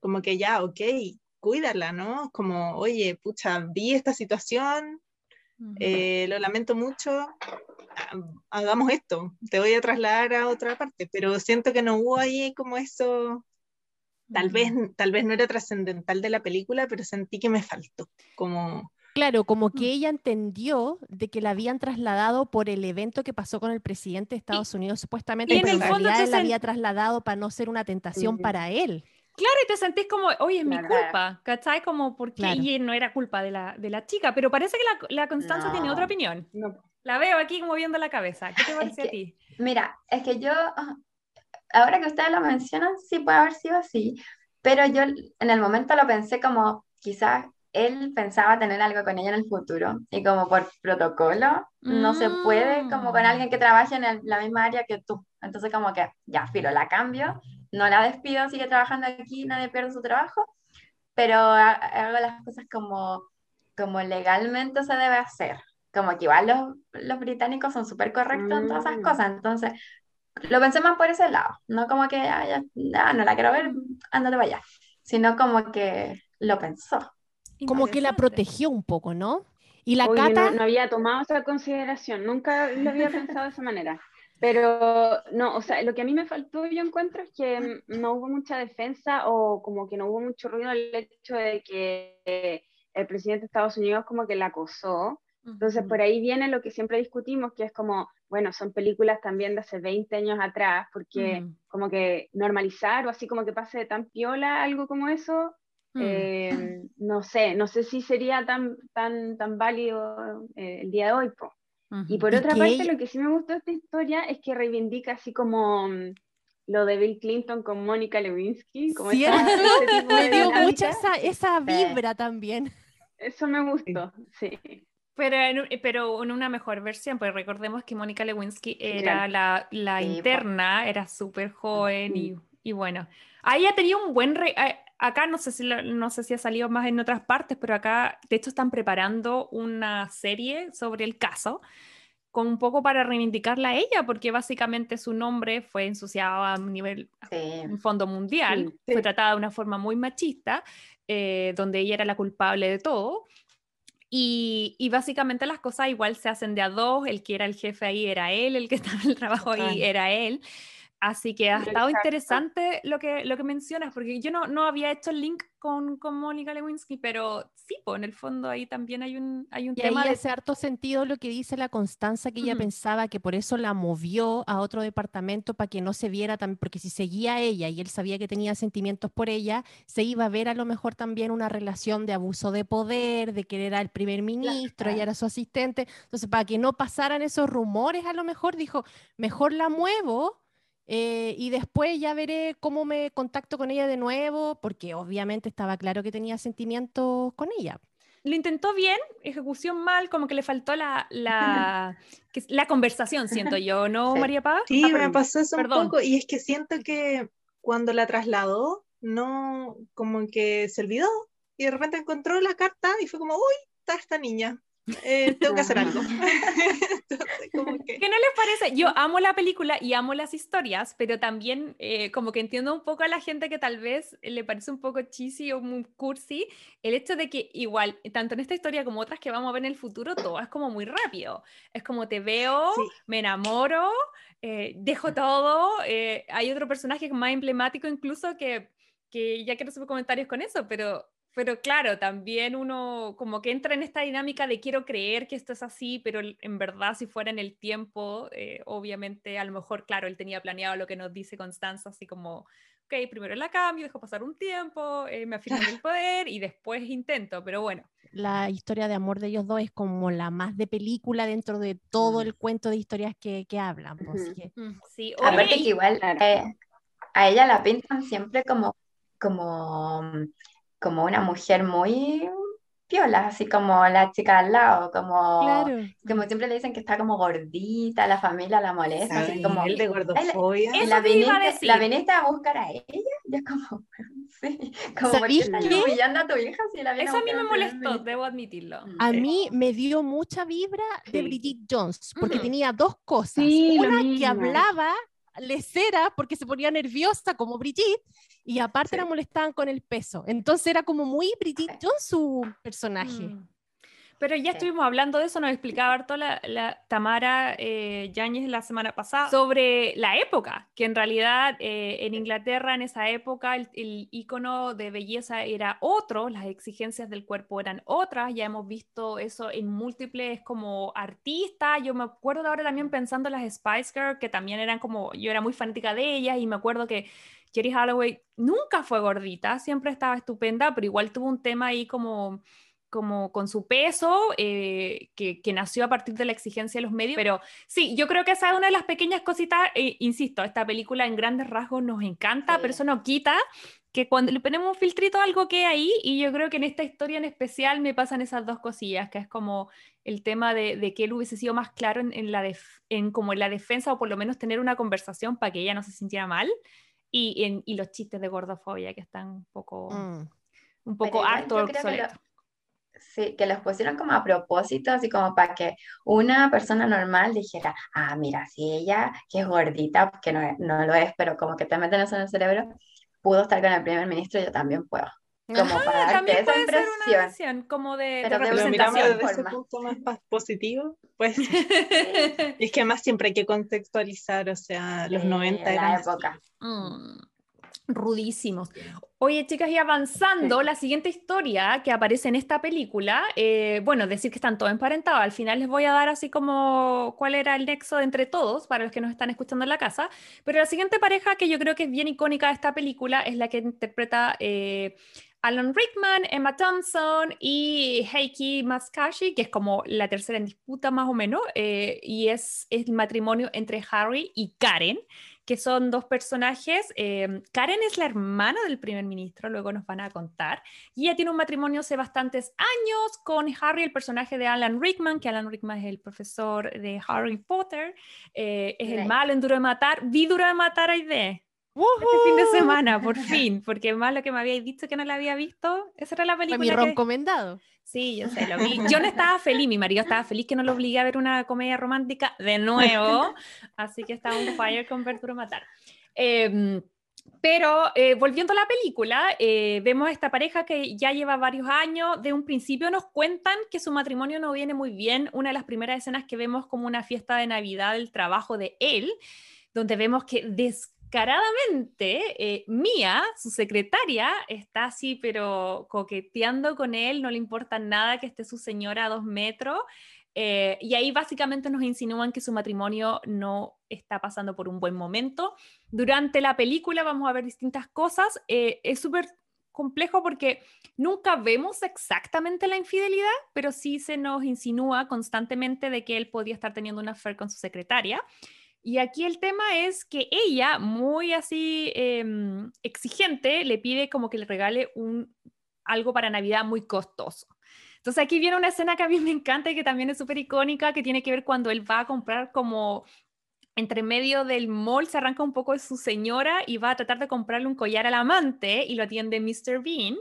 como que ya, ok, cuídala, ¿no? Como, oye, pucha, vi esta situación. Eh, lo lamento mucho, ha- hagamos esto, te voy a trasladar a otra parte, pero siento que no hubo ahí como eso, tal vez, tal vez no era trascendental de la película, pero sentí que me faltó, como,
Claro, como que
Mm.
ella entendió de que la habían trasladado por el evento que pasó con el presidente de Estados Unidos, supuestamente,
y en
pero en realidad la había trasladado para no ser una tentación para él.
Claro, y te sentís como, oye, es mi
Claro.
culpa, ¿cachai? Como porque
Claro.
y no era culpa de la, de la chica, pero parece que la, la Constanza tiene otra opinión.
No,
La veo aquí moviendo la cabeza. ¿Qué te parece a
que-
ti?
Mira, es que yo, ah, ahora que ustedes lo mencionan, sí puede haber sido así, pero yo en el momento lo pensé como quizás él pensaba tener algo con ella en el futuro y como por protocolo no se puede como con
Mm.
alguien que trabaje en el- la misma área que tú. Entonces como que ya, filo, la cambio, no la despido, sigue trabajando aquí, nadie pierde su trabajo, pero ha- hago las cosas como, como legalmente se debe hacer. Como que igual los, los británicos son súper correctos en todas esas
Mm.
cosas, entonces lo pensé más por ese lado, no como que "Ah, ya, ya, no la quiero ver, ándate para allá, sino como que lo pensó.
Como que la protegió un poco, ¿no? Y la
Oye,
Cata,
no, no había tomado esa consideración, nunca lo había pensado de esa manera. Pero no, o sea, lo que a mí me faltó, yo encuentro, es que mm, no hubo mucha defensa o como que no hubo mucho ruido el hecho de que el presidente de Estados Unidos como que la acosó. Entonces, por ahí viene lo que siempre discutimos, que es como, bueno, son películas también de hace 20 años atrás, porque
Mm.
como que normalizar o así como que pase de tan piola algo como eso,
Mm.
eh, no sé, no sé si sería tan, tan, tan válido eh, el día de hoy. po. Y por
Y
otra parte,
ella-
lo que sí me gustó de esta historia es que reivindica así como mm, lo de Bill Clinton con Mónica Lewinsky, como
¿Cierto? [laughs] me dio
dinámica.
mucha esa, esa
Sí.
vibra también.
Eso me gustó, sí.
Pero en, pero en una mejor versión, pues recordemos que Mónica Lewinsky era la, la
Sí, po.
interna, era súper joven y,
Mm.
y bueno. Ahí ha tenido un buen... re- acá no sé, si no sé si ha salido más en otras partes, pero acá de hecho están preparando una serie sobre el caso, con un poco para reivindicarla a ella, porque básicamente su nombre fue ensuciado a un nivel
Sí.
fondo mundial,
Sí,
fue
sí.
tratada de una forma muy machista, eh, donde ella era la culpable de todo. Y, y básicamente las cosas igual se hacen de a dos, el que era el jefe ahí era él, el que estaba en el trabajo ahí era él. Así que ha estado
Exacto.
interesante lo que, lo que mencionas, porque yo no, no había hecho el link con, con Mónica Lewinsky, pero sí, pues en el fondo ahí también hay un, hay un
Y ahí
tema de...
hace harto sentido lo que dice la Constanza, que ella pensaba que por eso la movió a otro departamento para que no se viera tan, porque si seguía a ella y él sabía que tenía sentimientos por ella, se iba a ver a lo mejor también una relación de abuso de poder, de que él era el primer ministro, ella era su asistente. Entonces, para que no pasaran esos rumores, a lo mejor dijo, mejor la muevo. Eh, y después ya veré cómo me contacto con ella de nuevo, porque obviamente estaba claro que tenía sentimientos con ella.
Lo intentó bien, ejecución mal, como que le faltó la, la, [laughs] que la conversación, siento yo, ¿no,
Sí.
María Paz?
Sí,
Ah,
me pasó eso
Perdón.
un poco, y es que siento que cuando la trasladó, no, como que se olvidó, y de repente encontró la carta y fue como, uy, está esta niña, eh, tengo que hacer algo. [laughs] Entonces, como que...
¿Qué no les parece? Yo amo la película y amo las historias, pero también eh, como que entiendo un poco a la gente que tal vez le parece un poco cheesy o muy cursi el hecho de que igual, tanto en esta historia como otras que vamos a ver en el futuro, todo es como muy rápido. Es como te veo,
Sí.
me enamoro, eh, dejo todo. eh, hay otro personaje más emblemático incluso que, que ya quiero hacer comentarios con eso, pero Pero claro, también uno como que entra en esta dinámica de quiero creer que esto es así, pero en verdad si fuera en el tiempo, eh, obviamente a lo mejor, claro, él tenía planeado lo que nos dice Constanza, así como, ok, primero la cambio, dejo pasar un tiempo, eh, me afirmo en el poder y después intento, pero bueno.
La historia de amor de ellos dos es como la más de película dentro de todo
Mm.
el cuento de historias que, que hablan. pues,
Ujú.
así que-
Mm, Sí,
Aparte
oye,
que igual eh, a ella la pintan siempre como, como, como una mujer muy piola, así como la chica al lado, como,
Claro.
como siempre le dicen que está como gordita, la familia la molesta, así como,
El de gordofobia.
la
a
viniste, la
decir.
viniste a buscar a ella, y es como, [laughs] sí, como, ¿por qué
¿Sabéis
estás
qué?
humillando a tu hija si la
eso a mí
buscar
me molestó, debo admitirlo.
Mm.
A
Sí.
mí me dio mucha vibra de. Bridget Jones, porque
Ujú.
tenía dos cosas.
Sí,
Una que hablaba lecera porque se ponía nerviosa como Brigitte y aparte
Sí.
la molestaban con el peso. Entonces era como muy Bridget. Jones su personaje.
Mm. Pero ya
Sí.
estuvimos hablando de eso, nos explicaba harto la, la Tamara eh, Yáñez la semana pasada sobre la época, que en realidad eh, en Inglaterra en esa época el, el icono de belleza era otro, las exigencias del cuerpo eran otras, ya hemos visto eso en múltiples como artistas, yo me acuerdo ahora también pensando en las Spice Girls, que también eran como, yo era muy fanática de ellas y me acuerdo que Jerry Holloway nunca fue gordita, siempre estaba estupenda, pero igual tuvo un tema ahí como como con su peso, eh, que, que nació a partir de la exigencia de los medios. Pero sí, yo creo que esa es una de las pequeñas cositas, eh, insisto, esta película en grandes rasgos nos encanta,
Sí.
pero eso no quita que cuando le ponemos un filtrito a algo que ahí, y yo creo que en esta historia en especial me pasan esas dos cosillas, que es como el tema de, de que él hubiese sido más claro en, en la def- en como en la defensa, o por lo menos tener una conversación para que ella no se sintiera mal, y, en, y los chistes de gordofobia que están un poco,
Mm.
un poco harto obsoletos.
Sí, que los pusieron como a propósito, así como para que una persona normal dijera, ah, mira, si ella, que es gordita, que no, no lo es, pero como que te meten eso en el cerebro, pudo estar con el primer ministro, yo también puedo. Como para darte esa
puede ser una
impresión.
visión como de,
Pero de
Lo miramos
representación.
desde ese
forma.
punto más positivo. Pues [laughs] y es que además siempre hay que contextualizar, o sea, los
Sí,
90
en
eran
la
así.
época.
Mm, rudísimos. Oye, chicas, y avanzando, la siguiente historia que aparece en esta película, eh, bueno, decir que están todos emparentados, al final les voy a dar así como cuál era el nexo de entre todos para los que nos están escuchando en la casa, pero la siguiente pareja que yo creo que es bien icónica de esta película es la que interpreta eh, Alan Rickman, Emma Thompson y Heikki Maskashi, que es como la tercera en disputa más o menos, eh, y es, es el matrimonio entre Harry y Karen que son dos personajes. eh, Karen es la hermana del primer ministro, luego nos van a contar. Y ella tiene un matrimonio hace bastantes años con Harry, el personaje de Alan Rickman, que Alan Rickman es el profesor de Harry Potter, eh, es el malo en Duro de Matar. Vi Duro de Matar a de este fin de semana, por [laughs] fin, porque más lo que me habíais dicho que no la había visto, esa era la
Fue mi
película que...
recomendado.
Sí, yo sé, lo vi. Yo no [laughs] estaba feliz, mi marido estaba feliz que no lo obligué a ver una comedia romántica de nuevo, [laughs] así que estaba un fire con ver Duro Matar. Em, pero eh, volviendo a la película, eh, vemos a esta pareja que ya lleva varios años. De un principio nos cuentan que su matrimonio no viene muy bien. Una de las primeras escenas que vemos como una fiesta de Navidad del trabajo de él, donde vemos que descaradamente eh, Mía, su secretaria, está así, pero coqueteando con él, no le importa nada que esté su señora a dos metros. eh, y ahí básicamente nos insinúan que su matrimonio no está pasando por un buen momento. Durante la película vamos a ver distintas cosas. eh, es súper complejo porque nunca vemos exactamente la infidelidad, pero sí se nos insinúa constantemente de que él podía estar teniendo una affair con su secretaria. Y aquí el tema es que ella, muy así em, exigente, le pide como que le regale un, algo para Navidad muy costoso. Entonces aquí viene una escena que a mí me encanta y que también es súper icónica, que tiene que ver cuando él va a comprar como entre medio del mall, se arranca un poco de su señora y va a tratar de comprarle un collar al amante y lo atiende Mr. Bean,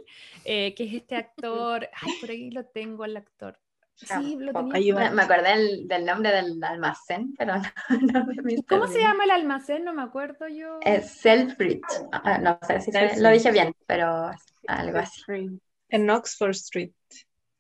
eh, que es este [laughs] actor, ay, por ahí lo tengo el actor. Sí, lo tenía.
Me, me acordé del, del nombre del almacén, pero [laughs] no, no de
¿Y
Mr.
cómo se llama el almacén? No me acuerdo yo.
Es Selfridge. Ah, no sé si se- lo dije bien, pero algo así.
En Oxford Street.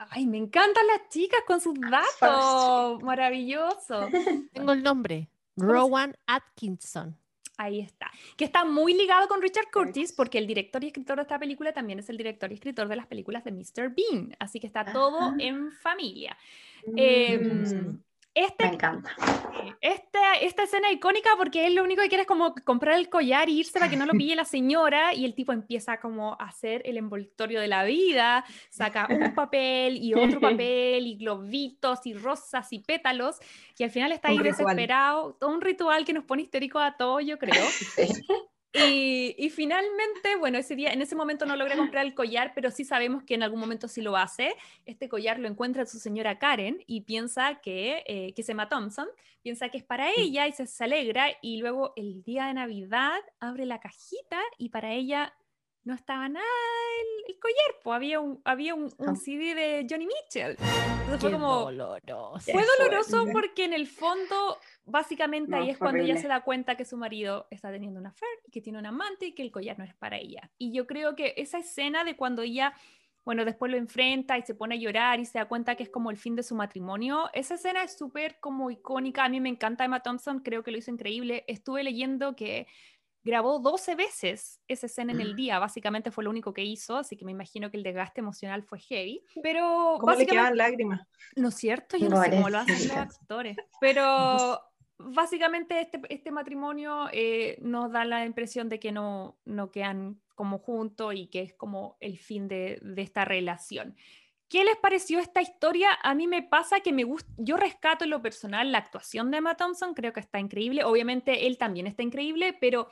Ay, me encantan las chicas con sus datos. Maravilloso. [laughs]
Tengo el nombre. Rowan Atkinson.
Ahí está. Que está muy ligado con Richard Curtis porque el director y escritor de esta película también es el director y escritor de las películas de Mr. Bean. Así que está todo
Ah.
en familia.
Mm.
Em, este,
Me encanta.
este, esta escena icónica porque él lo único que quiere es como comprar el collar y irse para que no lo [laughs] pille la señora y el tipo empieza como a hacer el envoltorio de la vida, saca un [laughs] papel y otro papel y globitos y rosas y pétalos y al final está ahí
Un ritual.
desesperado, todo un ritual que nos pone histéricos a todos yo creo. [laughs]
Sí.
Y, y finalmente, bueno, ese día, en ese momento no logra comprar el collar, pero sí sabemos que en algún momento sí lo hace. Este collar lo encuentra su señora Karen y piensa que, eh, que es Emma Thompson, piensa que es para ella y se, se alegra. Y luego el día de Navidad abre la cajita y para ella no estaba nada el, el collar, pues había un, había un, un. CD de Johnny Mitchell. Entonces fue como,
doloroso.
fue doloroso porque en el fondo, básicamente
No,
ahí es cuando ella se da cuenta que su marido está teniendo una affair y que tiene un amante y que el collar no es para ella. Y yo creo que esa escena de cuando ella, bueno, después lo enfrenta y se pone a llorar y se da cuenta que es como el fin de su matrimonio, esa escena es súper como icónica. A mí me encanta Emma Thompson, creo que lo hizo increíble. Estuve leyendo que grabó 12 veces esa escena en el día, básicamente fue lo único que hizo, así que me imagino que el desgaste emocional fue heavy, pero
¿Cómo le
básicamente...
quedaban lágrimas?
¿No es cierto? Yo no sé cómo lo hacen los actores. Pero básicamente este, este matrimonio eh, nos da la impresión de que no, no quedan como juntos y que es como el fin de, de esta relación. ¿Qué les pareció esta historia? A mí me pasa que me gusta, yo rescato en lo personal la actuación de Emma Thompson, creo que está increíble. Obviamente él también está increíble, pero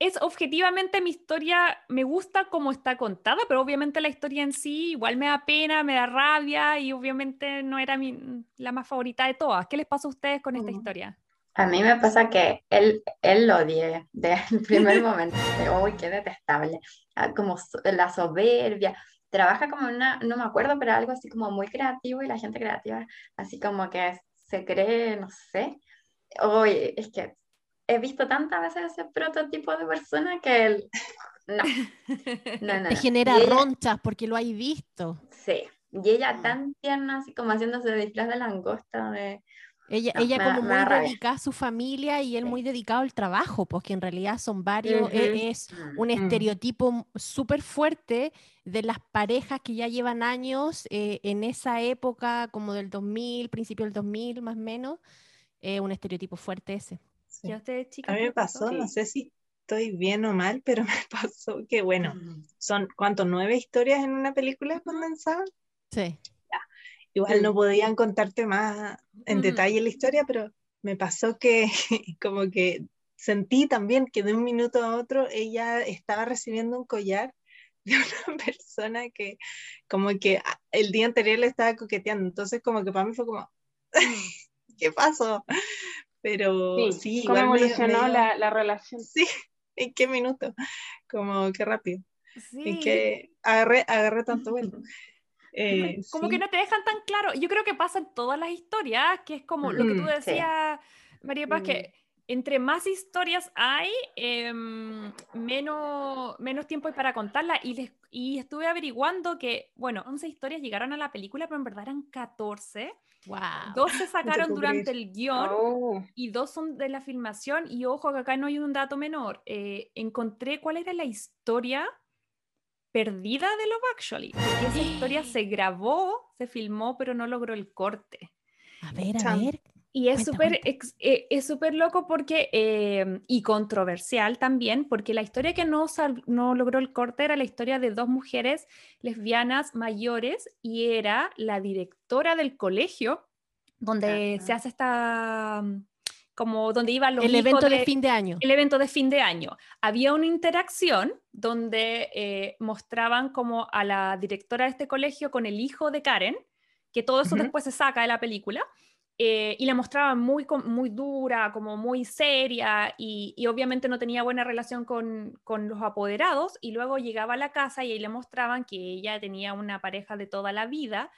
es objetivamente mi historia, me gusta cómo está contada, pero obviamente la historia en sí igual me da pena, me da rabia y obviamente no era mi, la más favorita de todas. ¿Qué les pasa a ustedes con esta
Mm.
historia?
A mí me pasa que él, él lo odié desde [laughs] el primer momento. Uy, qué detestable. Ah, Como la soberbia. Trabaja como una, no me acuerdo, pero algo así como muy creativo y la gente creativa, así como que se cree, no sé. Uy, es que he visto tantas veces ese prototipo de persona que él, no, [laughs] no, no,
Te genera
ella-
ronchas porque lo hay visto.
Sí, y ella tan tierna, así como haciéndose disfraz de langosta, de...
Ella,
No,
ella
me da-
como muy dedicada a su familia y él
Sí.
muy dedicado al trabajo, porque en realidad son varios, e-
Ujú.
es un estereotipo súper fuerte de las parejas que ya llevan años eh, en esa época, como del 2000, principio del 2000 más o menos, eh, un estereotipo fuerte ese.
Sí.
¿Y a ustedes,
A
chicas?
mí
qué
me
pasó?
no sé si estoy bien o mal, pero [laughs] me pasó que, bueno,
Mm.
son, ¿cuánto? ¿Nueve historias en una película condensadas?
Sí.
Igual no
Mm.
podían contarte más en
Mm.
detalle la historia, pero me pasó que [laughs] como que sentí también que de un minuto a otro ella estaba recibiendo un collar de [laughs] una persona que como que a- el día anterior le estaba coqueteando, entonces como que para mí fue como, [laughs] ¿qué pasó? Pero
Sí,
sí,
cómo
igual
evolucionó la, la relación.
Sí, ¿en qué minuto? Como qué rápido.
Sí.
En que agarré, agarré tanto vuelo. Eh,
como
sí.
que no te dejan tan claro. Yo creo que pasa en todas las historias, que es como lo que tú
Mm,
sí.
decías, María Paz,
Mm.
que entre más historias hay, em, menos, menos tiempo hay para contarlas. Y, les- y estuve averiguando que, bueno, 11 historias llegaron a la película, pero en verdad eran 14.
Wow.
Dos se sacaron durante el guion
Oh,
y dos son de la filmación. Y ojo, que acá no hay un dato menor. eh, encontré cuál era la historia perdida de Love Actually. Porque esa historia [gasps] se grabó, se filmó, pero no logró el corte.
A ver, a ver.
Y es súper eh, es súper loco porque, eh, y controversial también, porque la historia que no, sal- no logró el corte era la historia de dos mujeres lesbianas mayores y era la directora del colegio donde se hace esta, como donde iban los
El
hijos
evento de fin de año.
el evento de fin de año. Había una interacción donde eh, mostraban como a la directora de este colegio con el hijo de Karen, que todo eso después se saca de la película, eh, y la mostraban muy, muy dura, como muy seria, y, y obviamente no tenía buena relación con, con los apoderados, y luego llegaba a la casa y ahí le mostraban que ella tenía una pareja de toda la vida,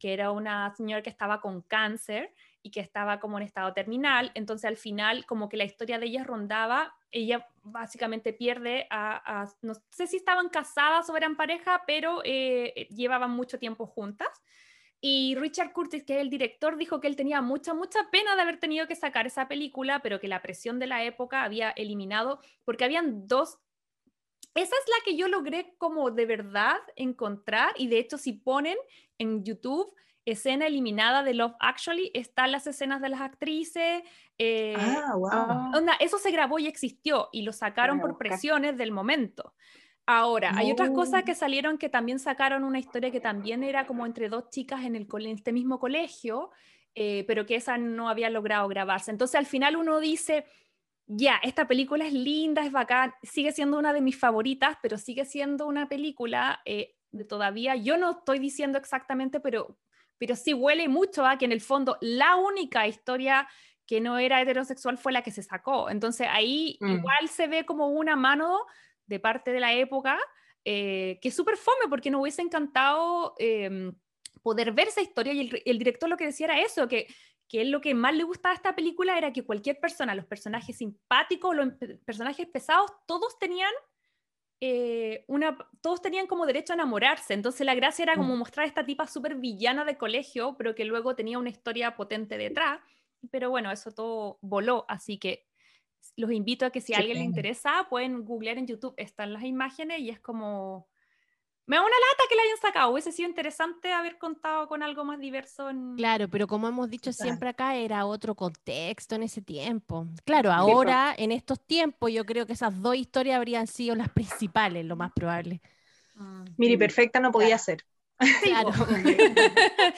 que era una señora que estaba con cáncer, y que estaba como en estado terminal, entonces al final como que la historia de ella rondaba, ella básicamente pierde a, no sé si estaban casadas o eran pareja, pero eh, llevaban mucho tiempo juntas. Y Richard Curtis, que es el director, dijo que él tenía mucha, mucha pena de haber tenido que sacar esa película, pero que la presión de la época había eliminado, porque habían dos... Esa es la que yo logré como de verdad encontrar, y de hecho si ponen en YouTube escena eliminada de Love Actually, están las escenas de las actrices. Eh,
Ah, wow.
onda, eso se grabó y existió, y lo sacaron por presiones del momento. Ahora, hay otras cosas
Oh.
que salieron que también sacaron una historia que también era como entre dos chicas en, el, en este mismo colegio, eh, pero que esa no había logrado grabarse. Entonces al final uno dice, ya, esta película es linda, es bacán, sigue siendo una de mis favoritas, pero sigue siendo una película eh, todavía, yo no estoy diciendo exactamente, pero, pero sí huele mucho a que en el fondo la única historia que no era heterosexual fue la que se sacó. Entonces ahí
Mm.
igual se ve como una mano de parte de la época, eh, que es súper fome porque nos hubiese encantado eh, poder ver esa historia y el, el director lo que decía era eso, que, que él lo que más le gustaba a esta película era que cualquier persona, los personajes simpáticos, los pe- personajes pesados, todos tenían eh, una, todos tenían como derecho a enamorarse, entonces la gracia era como mostrar a esta tipa súper villana de colegio, pero que luego tenía una historia potente detrás, pero bueno, eso todo voló, así que los invito a que si a alguien le interesa, pueden googlear en YouTube, están las imágenes y es como... Me da una lata que la hayan sacado, hubiese sido interesante haber contado con algo más diverso en...
Claro, pero como hemos dicho
Total.
siempre acá, era otro contexto en ese tiempo. Claro, ahora, en estos tiempos, yo creo que esas dos historias habrían sido las principales, lo más probable.
Mm.
Miri
Mm,
Perfecta no podía ser.
Claro. [laughs] [laughs]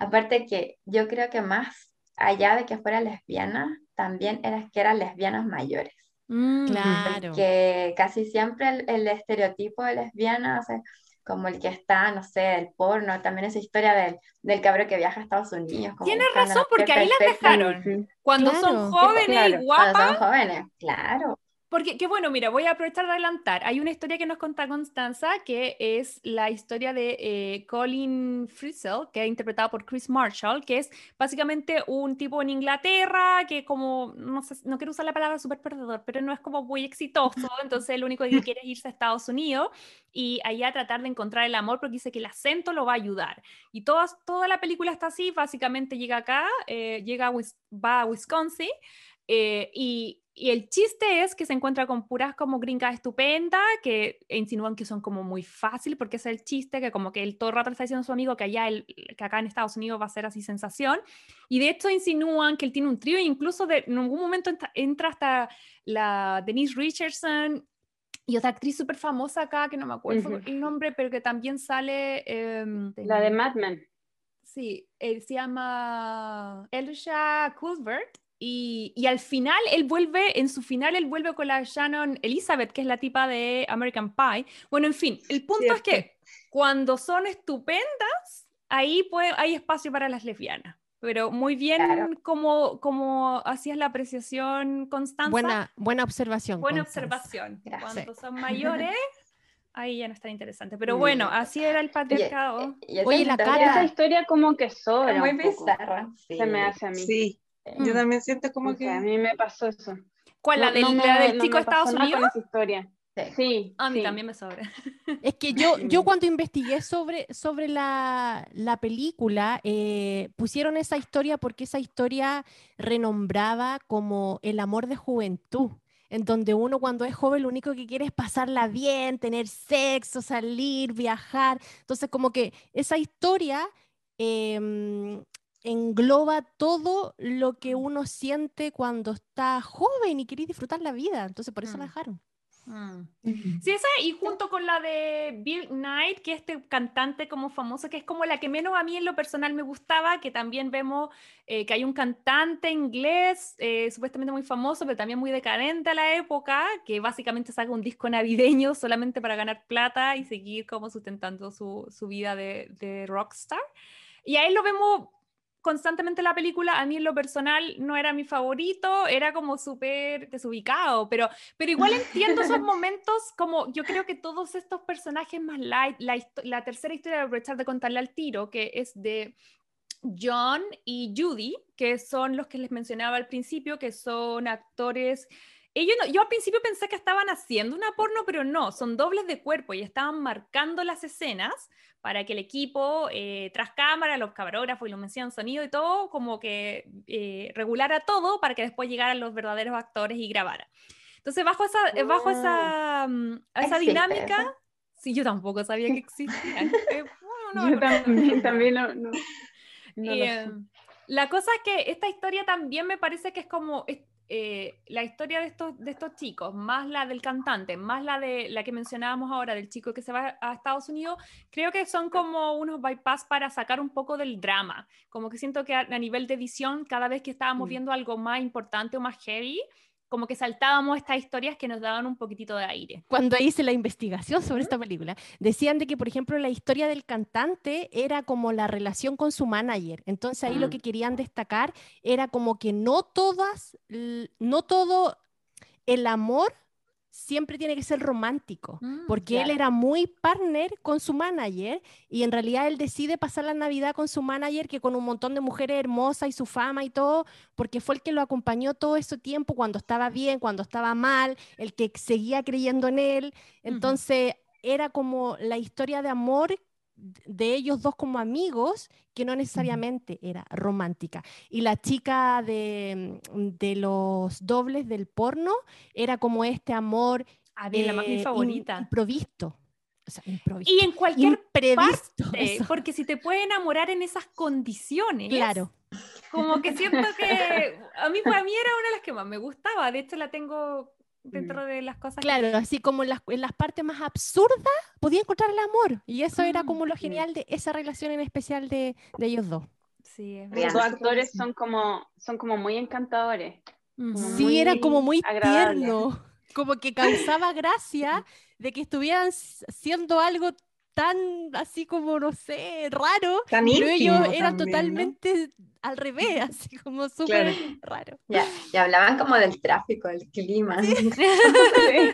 Aparte que yo creo que más allá de que fuera lesbiana, también era que eran lesbianas mayores.
Mm.
Claro.
Que casi siempre el, el estereotipo de lesbiana, o sea, como el que está, no sé, el porno, también esa historia del, del cabrón que viaja a Estados Unidos. como
Tienes razón, porque ahí las dejaron. Cuando
Claro.
son jóvenes
claro,
y
Cuando
guapas,
son jóvenes, claro.
Porque, que bueno, mira, voy a aprovechar de adelantar. Hay una historia que nos cuenta Constanza, que es la historia de eh, Colin Frizzell, que es interpretado por Chris Marshall, que es básicamente un tipo en Inglaterra que como, no sé, no quiero usar la palabra súper perdedor, pero no es como muy exitoso, [laughs] entonces lo único que quiere es irse a Estados Unidos y allá tratar de encontrar el amor porque dice que el acento lo va a ayudar. Y todas, toda la película está así, básicamente llega acá, eh, llega a va a Wisconsin eh, y, y el chiste es que se encuentra con puras como gringas estupendas que insinúan que son como muy fácil porque es el chiste que como que él todo el rato le está diciendo a su amigo que allá él- que acá en Estados Unidos va a ser así sensación y de hecho insinúan que él tiene un trío e incluso de, en algún momento entra, hasta la Denise Richardson y otra actriz súper famosa acá que no me acuerdo
Ujú.
el nombre pero que también sale em,
La de Mad Men.
Sí, él se llama Elisha Cuthbert y, y al final él vuelve, en su final él vuelve con la Shannon Elizabeth, que es la tipa de American Pie. Bueno, en fin, el punto es que cuando son estupendas, ahí puede, hay espacio para las lesbianas. Pero muy bien
Claro.
como, como hacías la apreciación, Constanza.
Buena, buena observación.
Buena
Constanza.
observación.
Gracias.
Cuando son mayores, ahí ya no es tan interesante. Pero
Mm.
bueno, así era el patriarcado.
y esa
Oye, la
historia
Cata-
Esa historia como que sobra
es muy bizarra. sí.
Se me hace a mí.
Sí. Yo también siento como
O sea, a
que...
mí me pasó eso.
¿Cuál? ¿La del,
no
la
me-
del
no
chico de Estados Unidos?
con esa historia.
Sí.
Sí,
A mí
sí.
también me sobra.
Es que yo, yo
Mm.
cuando investigué sobre, sobre la, la película, eh, pusieron esa historia porque esa historia renombraba como el amor de juventud, en donde uno cuando es joven lo único que quiere es pasarla bien, tener sexo, salir, viajar. Entonces como que esa historia em, engloba todo lo que uno siente cuando está joven y quiere disfrutar la vida. Entonces por eso la
Mm.
dejaron.
Sí, esa y junto con la de Bill Knight, que es este cantante como famoso, que es como la que menos a mí en lo personal me gustaba, que también vemos eh, que hay un cantante inglés eh, supuestamente muy famoso, pero también muy decadente a la época, que básicamente saca un disco navideño solamente para ganar plata y seguir como sustentando su, su vida de, de rockstar. Y a él lo vemos constantemente en la película, a mí en lo personal no era mi favorito, era como súper desubicado, pero, pero igual entiendo esos [laughs] momentos como yo creo que todos estos personajes más light, la, la tercera historia de aprovechar de contarle al tiro, que es de John y Judy, que son los que les mencionaba al principio, que son actores ellos no- yo al principio pensé que estaban haciendo una porno, pero no, son dobles de cuerpo y estaban marcando las escenas para que el equipo, eh, tras cámara, los camarógrafos, iluminación, sonido y todo, como que eh, regulara todo para que después llegaran los verdaderos actores y grabara. Entonces, bajo esa, eh, bajo esa, mm, esa
¿Existe
dinámica,
eso?
sí, yo tampoco sabía que existía. [laughs] Eh, bueno, no,
Yo también, también no, no, no
eh, la cosa es que esta historia también me parece que es como es- eh, la historia de estos, de estos chicos, más la del cantante, más la de la que mencionábamos ahora del chico que se va a Estados Unidos, creo que son como unos bypass para sacar un poco del drama. Como que siento que a, a nivel de edición, cada vez que estábamos
Mm.
viendo algo más importante o más heavy, como que saltábamos estas historias que nos daban un poquitito de aire.
Cuando hice la investigación sobre esta película, decían de que, por ejemplo, la historia del cantante era como la relación con su manager. Entonces ahí lo
Mm.
que querían destacar era como que no todas, no todo el amor siempre tiene que ser romántico.
Mm,
Porque él era muy partner con su manager y en realidad él decide pasar la Navidad con su manager que con un montón de mujeres hermosas y su fama y todo, porque fue el que lo acompañó todo ese tiempo cuando estaba bien, cuando estaba mal, el que seguía creyendo en él. Entonces era como la historia de amor de ellos dos como amigos que no necesariamente era romántica. Y la chica de, de los dobles del porno era como este amor
A mí la mi
eh,
favorita.
improvisto. O sea, improvisto.
Y en cualquier
imprevisto.
parte,
eso.
porque si te puede enamorar en esas condiciones,
Claro.
como que siento que a mí para mí era una de las que más me gustaba, de hecho la tengo
Mm.
Dentro de las cosas que-
Claro, así como en las, en las partes más absurdas podía encontrar el amor. Y eso era
Mm,
como lo
sí.
genial de esa relación en especial de, de ellos dos.
Sí, es
Bien.
Los
verdad.
actores son como, son como muy encantadores. Como
Sí, era
muy
como muy
agradable.
tierno, como que causaba gracia de que estuvieran siendo algo tan así como, no sé, raro,
Tan
pero ellos eran
también, ¿no?
totalmente al revés, [laughs] así como súper
Claro.
raro.
Ya, y hablaban como del tráfico, del clima.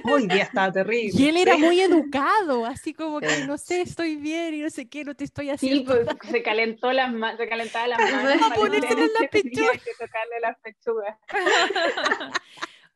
Hoy [laughs] día estaba terrible.
Y él era muy educado, así como que,
Sí.
no sé, estoy bien y no sé qué, no te estoy
Sí,
haciendo.
pues se calentó las ma- se calentaba las [laughs] manos.
A
ponérselo en
entender
la
que tenía
pechuga.
que tocarle las pechugas.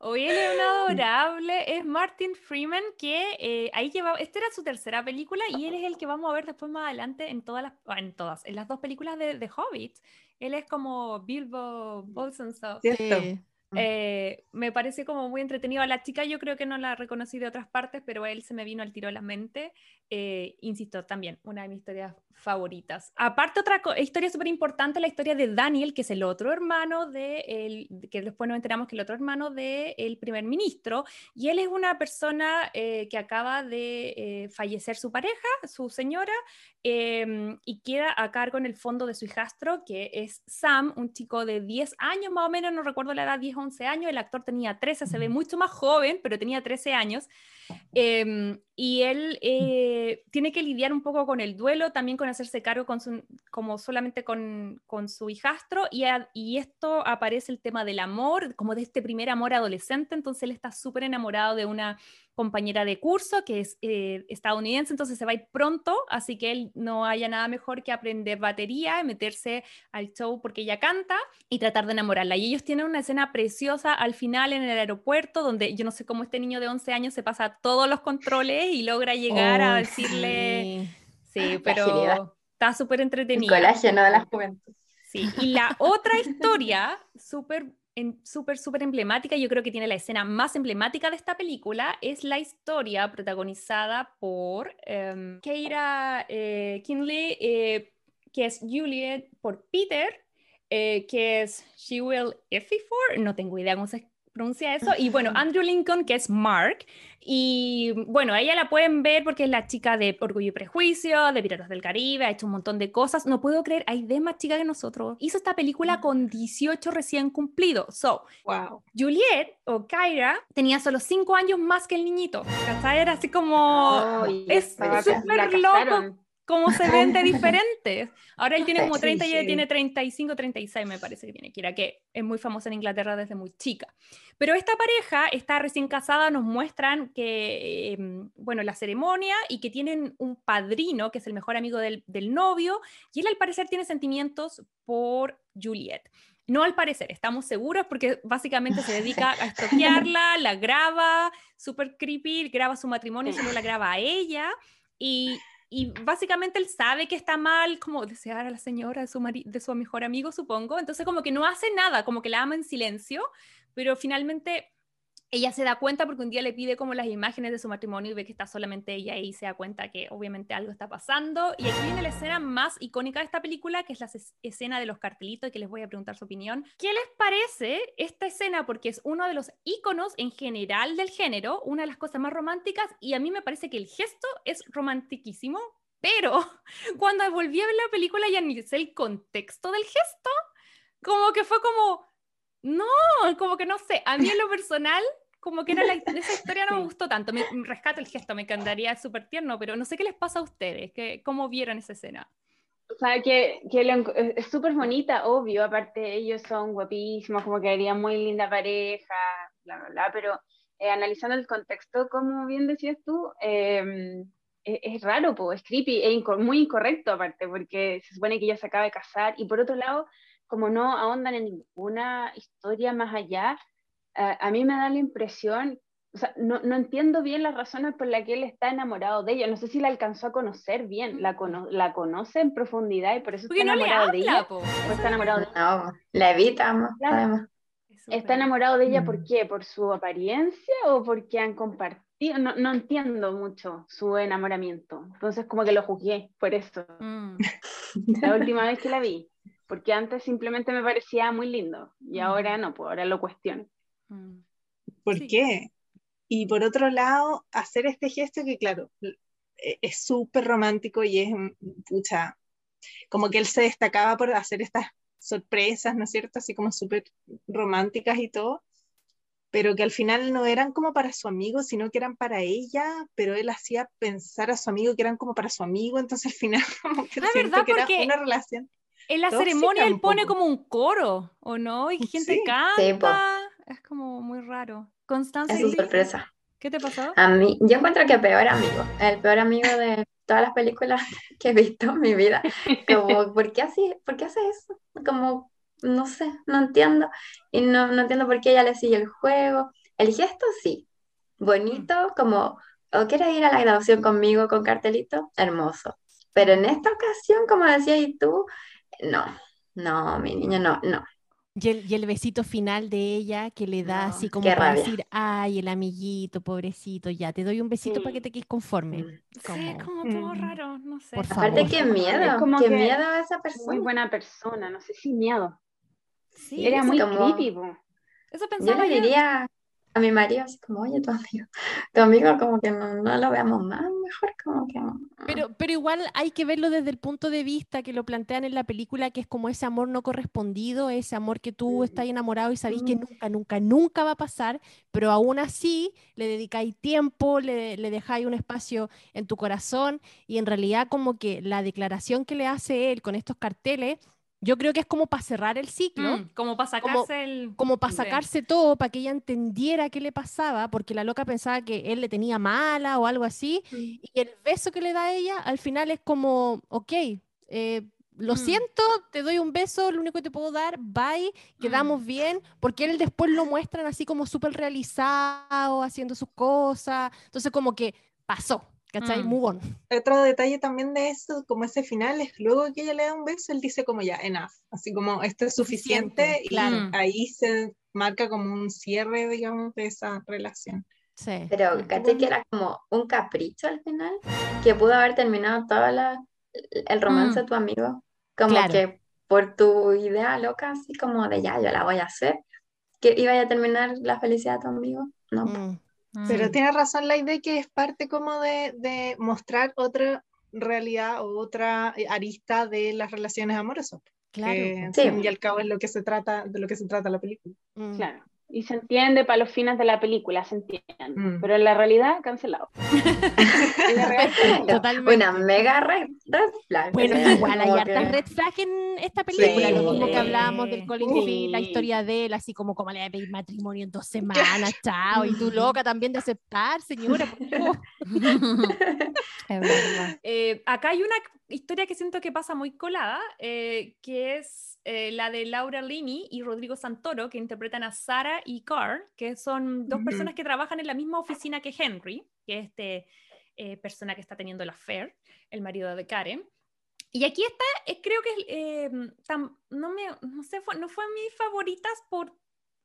Hoy él es un adorable, es Martin Freeman, que eh, ahí lleva, esta era su tercera película y él es el que vamos a ver después más adelante en todas las, ah, en todas, en las dos películas de, de Hobbit. Él es como Bilbo Bolsonaro.
¿Cierto?
Sí.
Eh, me parece como muy entretenido. A la chica yo creo que no la reconocí de otras partes, pero él se me vino al tiro a la mente. Eh, insisto, también una de mis historias favoritas. Aparte, otra historia súper importante, la historia de Daniel, que es el otro hermano de el, que después nos enteramos que el otro hermano del primer ministro, y él es una persona eh, que acaba de eh, fallecer su pareja, su señora, eh, y queda a cargo en el fondo de su hijastro, que es Sam, un chico de 10 años más o menos, no recuerdo la edad, 10 o 11 años, el actor tenía 13, se ve mucho más joven, pero tenía 13 años, Em, y él eh, tiene que lidiar un poco con el duelo, también con hacerse cargo con su- como solamente con, con su hijastro, y, y esto aparece el tema del amor, como de este primer amor adolescente, entonces él está súper enamorado de una compañera de curso que es eh, estadounidense, entonces se va a ir pronto, así que él no haya nada mejor que aprender batería, meterse al show porque ella canta y tratar de enamorarla. Y ellos tienen una escena preciosa al final en el aeropuerto, donde yo no sé cómo este niño de 11 años se pasa todos los controles y logra llegar a
Oh,
decirle,
sí.
pero
agilidad.
está súper
El
entretenido.
colágeno de la juventud.
Sí, y la otra [laughs] historia, súper, súper, súper emblemática, yo creo que tiene la escena más emblemática de esta película, es la historia protagonizada por em, Keira eh, Kinley, eh, que es Juliet, por Peter, eh, que es She Will Effifor, no tengo idea cómo se pronuncia eso, y bueno, Andrew Lincoln, que es Mark, y bueno, ella la pueden ver porque es la chica de Orgullo y Prejuicio, de Piratas del Caribe, ha hecho un montón de cosas. No puedo creer, hay de más chica que nosotros. Hizo esta película con 18 recién cumplidos. So,
Wow.
Juliet o Kyra tenía solo 5 años más que el niñito. ¿Cachai? Era así como.
Ay,
es súper loco cómo se ven de diferentes. Ahora él tiene como
Sí,
30 y ella tiene 35, 36 me parece que tiene Kira, que es muy famosa en Inglaterra desde muy chica. Pero esta pareja está recién casada, nos muestran que, eh, bueno, la ceremonia y que tienen un padrino que es el mejor amigo del, del novio y él al parecer tiene sentimientos por Juliet. No al parecer, estamos seguros porque básicamente se dedica a [laughs] estoquearla, la graba, súper creepy, graba su matrimonio solo la graba a ella. Y, y básicamente él sabe que está mal, como desear a la señora de su, de su mejor amigo, supongo. Entonces como que no hace nada, como que la ama en silencio, pero finalmente ella se da cuenta porque un día le pide como las imágenes de su matrimonio y ve que está solamente ella y se da cuenta que obviamente algo está pasando. Y aquí viene la escena más icónica de esta película, que es la escena de los cartelitos, y que les voy a preguntar su opinión. ¿Qué les parece esta escena? Porque es uno de los iconos en general del género, una de las cosas más románticas, y a mí me parece que el gesto es romantiquísimo, pero [laughs] cuando volví a ver la película y analicé el contexto del gesto, como que fue como, no, como que no sé, a mí en lo [laughs] personal, como que era la, esa historia no me gustó tanto, me, me rescato el gesto, me encantaría súper tierno, pero no sé qué les pasa a ustedes, que, cómo vieron esa escena.
O sea, que, que lo es es súper bonita, obvio, aparte ellos son guapísimos, como que harían muy linda pareja, bla, bla, bla, pero eh, analizando el contexto, como bien decías tú, eh, es, es raro, po, es creepy, es inco- muy incorrecto aparte, porque se supone que ella se acaba de casar, y por otro lado, como no ahondan en ninguna historia más allá, a- a mí me da la impresión, o sea, no, no entiendo bien las razones por las que él está enamorado de ella. No sé si la alcanzó a conocer bien, la, cono- la conoce en profundidad y por eso
Porque
está
no le
enamorado de ella.
po.
Está
es
enamorado de
No, la evitamos,
Claro.
súper-
¿Está enamorado de ella por qué? ¿Por su apariencia o porque han compartido? No, no entiendo mucho su enamoramiento. Entonces como que lo juzgué por eso.
Mm. [laughs]
La última vez que la vi. Porque antes simplemente me parecía muy lindo. Y ahora no, pues ahora lo cuestiono.
Mm.
¿Por
Sí.
qué? Y por otro lado, hacer este gesto que, claro, e- es súper romántico y es, mm, pucha, como que él se destacaba por hacer estas sorpresas, ¿no es cierto? Así como súper románticas y todo, pero que al final no eran como para su amigo, sino que eran para ella, pero él hacía pensar a su amigo que eran como para su amigo, entonces al final [laughs] como que
Ah,
siento
¿verdad?
que era
Porque-
una relación.
En la ceremonia él pone como un coro, ¿o no? Y gente
Sí.
canta. Es como muy raro. Constanza,
Es
¿y
su sorpresa.
¿qué te pasó?
A mí, yo encuentro que peor amigo, el peor amigo de todas las películas [laughs] que he visto en mi vida. Como, [laughs] ¿por qué así? ¿Por qué hace eso? Como, no sé, no entiendo. Y no, no entiendo por qué ella le sigue el juego. El gesto sí, bonito, como, o quiere ir a la graduación conmigo con cartelito, hermoso. Pero en esta ocasión, como decías y tú, no, no, mi niño, no, no.
Y el, y el besito final de ella que le da
No,
así como para
rabia.
decir, ay, el amiguito, pobrecito, ya, te doy un besito para
Sí.
que te quedes conforme.
Mm.
Sí,
Como-
es como todo
Mm.
raro, no sé.
Por
Aparte,
favor.
qué
Es
miedo,
como
qué
que
miedo a esa
Muy
persona.
buena persona, no sé si miedo.
Sí,
Era muy
como-
creepy, po.
eso
Yo
pensaba
le
yo.
diría a mi marido así como, oye, tu amigo, tu amigo como que no, no lo veamos más, mejor como que...
Pero, pero igual hay que verlo desde el punto de vista que lo plantean en la película, que es como ese amor no correspondido, ese amor que tú estás enamorado y sabéis que
Mm.
nunca, nunca, nunca va a pasar, pero aún así le dedicáis tiempo, le, le dejáis un espacio en tu corazón y en realidad como que la declaración que le hace él con estos carteles, yo creo que es como para cerrar el ciclo.
Mm, como para sacarse el...
como para
Sí.
sacarse todo, para que ella entendiera qué le pasaba, porque la loca pensaba que él le tenía mala o algo así, y el beso que le da a ella al final es como, ok, eh, lo
Mm.
siento, te doy un beso, lo único que te puedo dar, bye, quedamos
Mm.
bien, porque él después lo muestran así como súper realizado, haciendo sus cosas, entonces como que pasó, ¿cachai?
Mm.
Move on.
Otro detalle también de eso, como ese final, es luego que ella le da un beso, él dice como ya, enough, así como esto es suficiente,
Suficiente,
y
claro.
ahí se marca como un cierre, digamos, de esa relación.
Sí.
Pero caché que era como un capricho al final, que pudo haber terminado todo la, el romance
Mm.
de tu amigo, como
Claro.
que por tu idea loca, así como de ya, yo la voy a hacer, que iba a terminar la felicidad de tu amigo. No,
Mm.
Pero
Mm.
tiene razón la idea que es parte como de, de mostrar otra realidad o otra eh, arista de las relaciones amorosas.
Claro.
Sí.
al fin y al cabo es lo que se trata, de lo que se trata la película.
Mm.
Claro. Y se entiende para los fines de la película, se entiende.
Mm.
Pero en la realidad, cancelado. [laughs] En la.
Totalmente.
Una mega red, flag.
Bueno, igual hay
como
hartas
que-
red flag en esta película,
Sí.
lo mismo que hablábamos del Colin
Sí.
Firth, la historia de él, así como cómo le va a pedir matrimonio en dos semanas, chao, y tú loca también de aceptar, señora. [laughs]
Es verdad. Eh, acá hay una historia que siento que pasa muy colada, eh, que es eh, la de Laura Linney y Rodrigo Santoro, que interpretan a Sara y Carl, que son dos personas que trabajan en la misma oficina que Henry, que es este eh, persona que está teniendo la affair, el marido de Karen. Y aquí está, eh, creo que eh, tam- no, me, no, sé, fue, no fue mis favoritas por...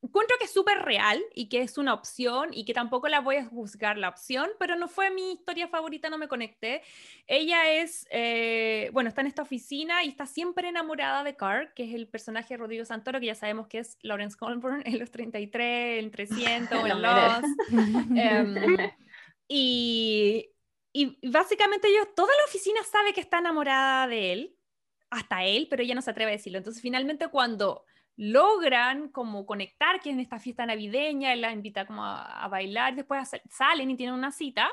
Encuentro que es súper real y que es una opción y que tampoco la voy a juzgar la opción, pero no fue mi historia favorita, no me conecté. Ella es, eh, bueno, está en esta oficina y está siempre enamorada de Carl, que es el personaje de Rodrigo Santoro, que ya sabemos que es Lawrence Colburn [laughs] en Los 33, en 300, [laughs] en. Lost. Em, y, y básicamente yo, toda la oficina sabe que está enamorada de él, hasta él, pero ella no se atreve a decirlo. Entonces, finalmente, cuando logran como conectar, que en esta fiesta navideña, él la invita como a, bailar, después hace- salen y tienen una cita,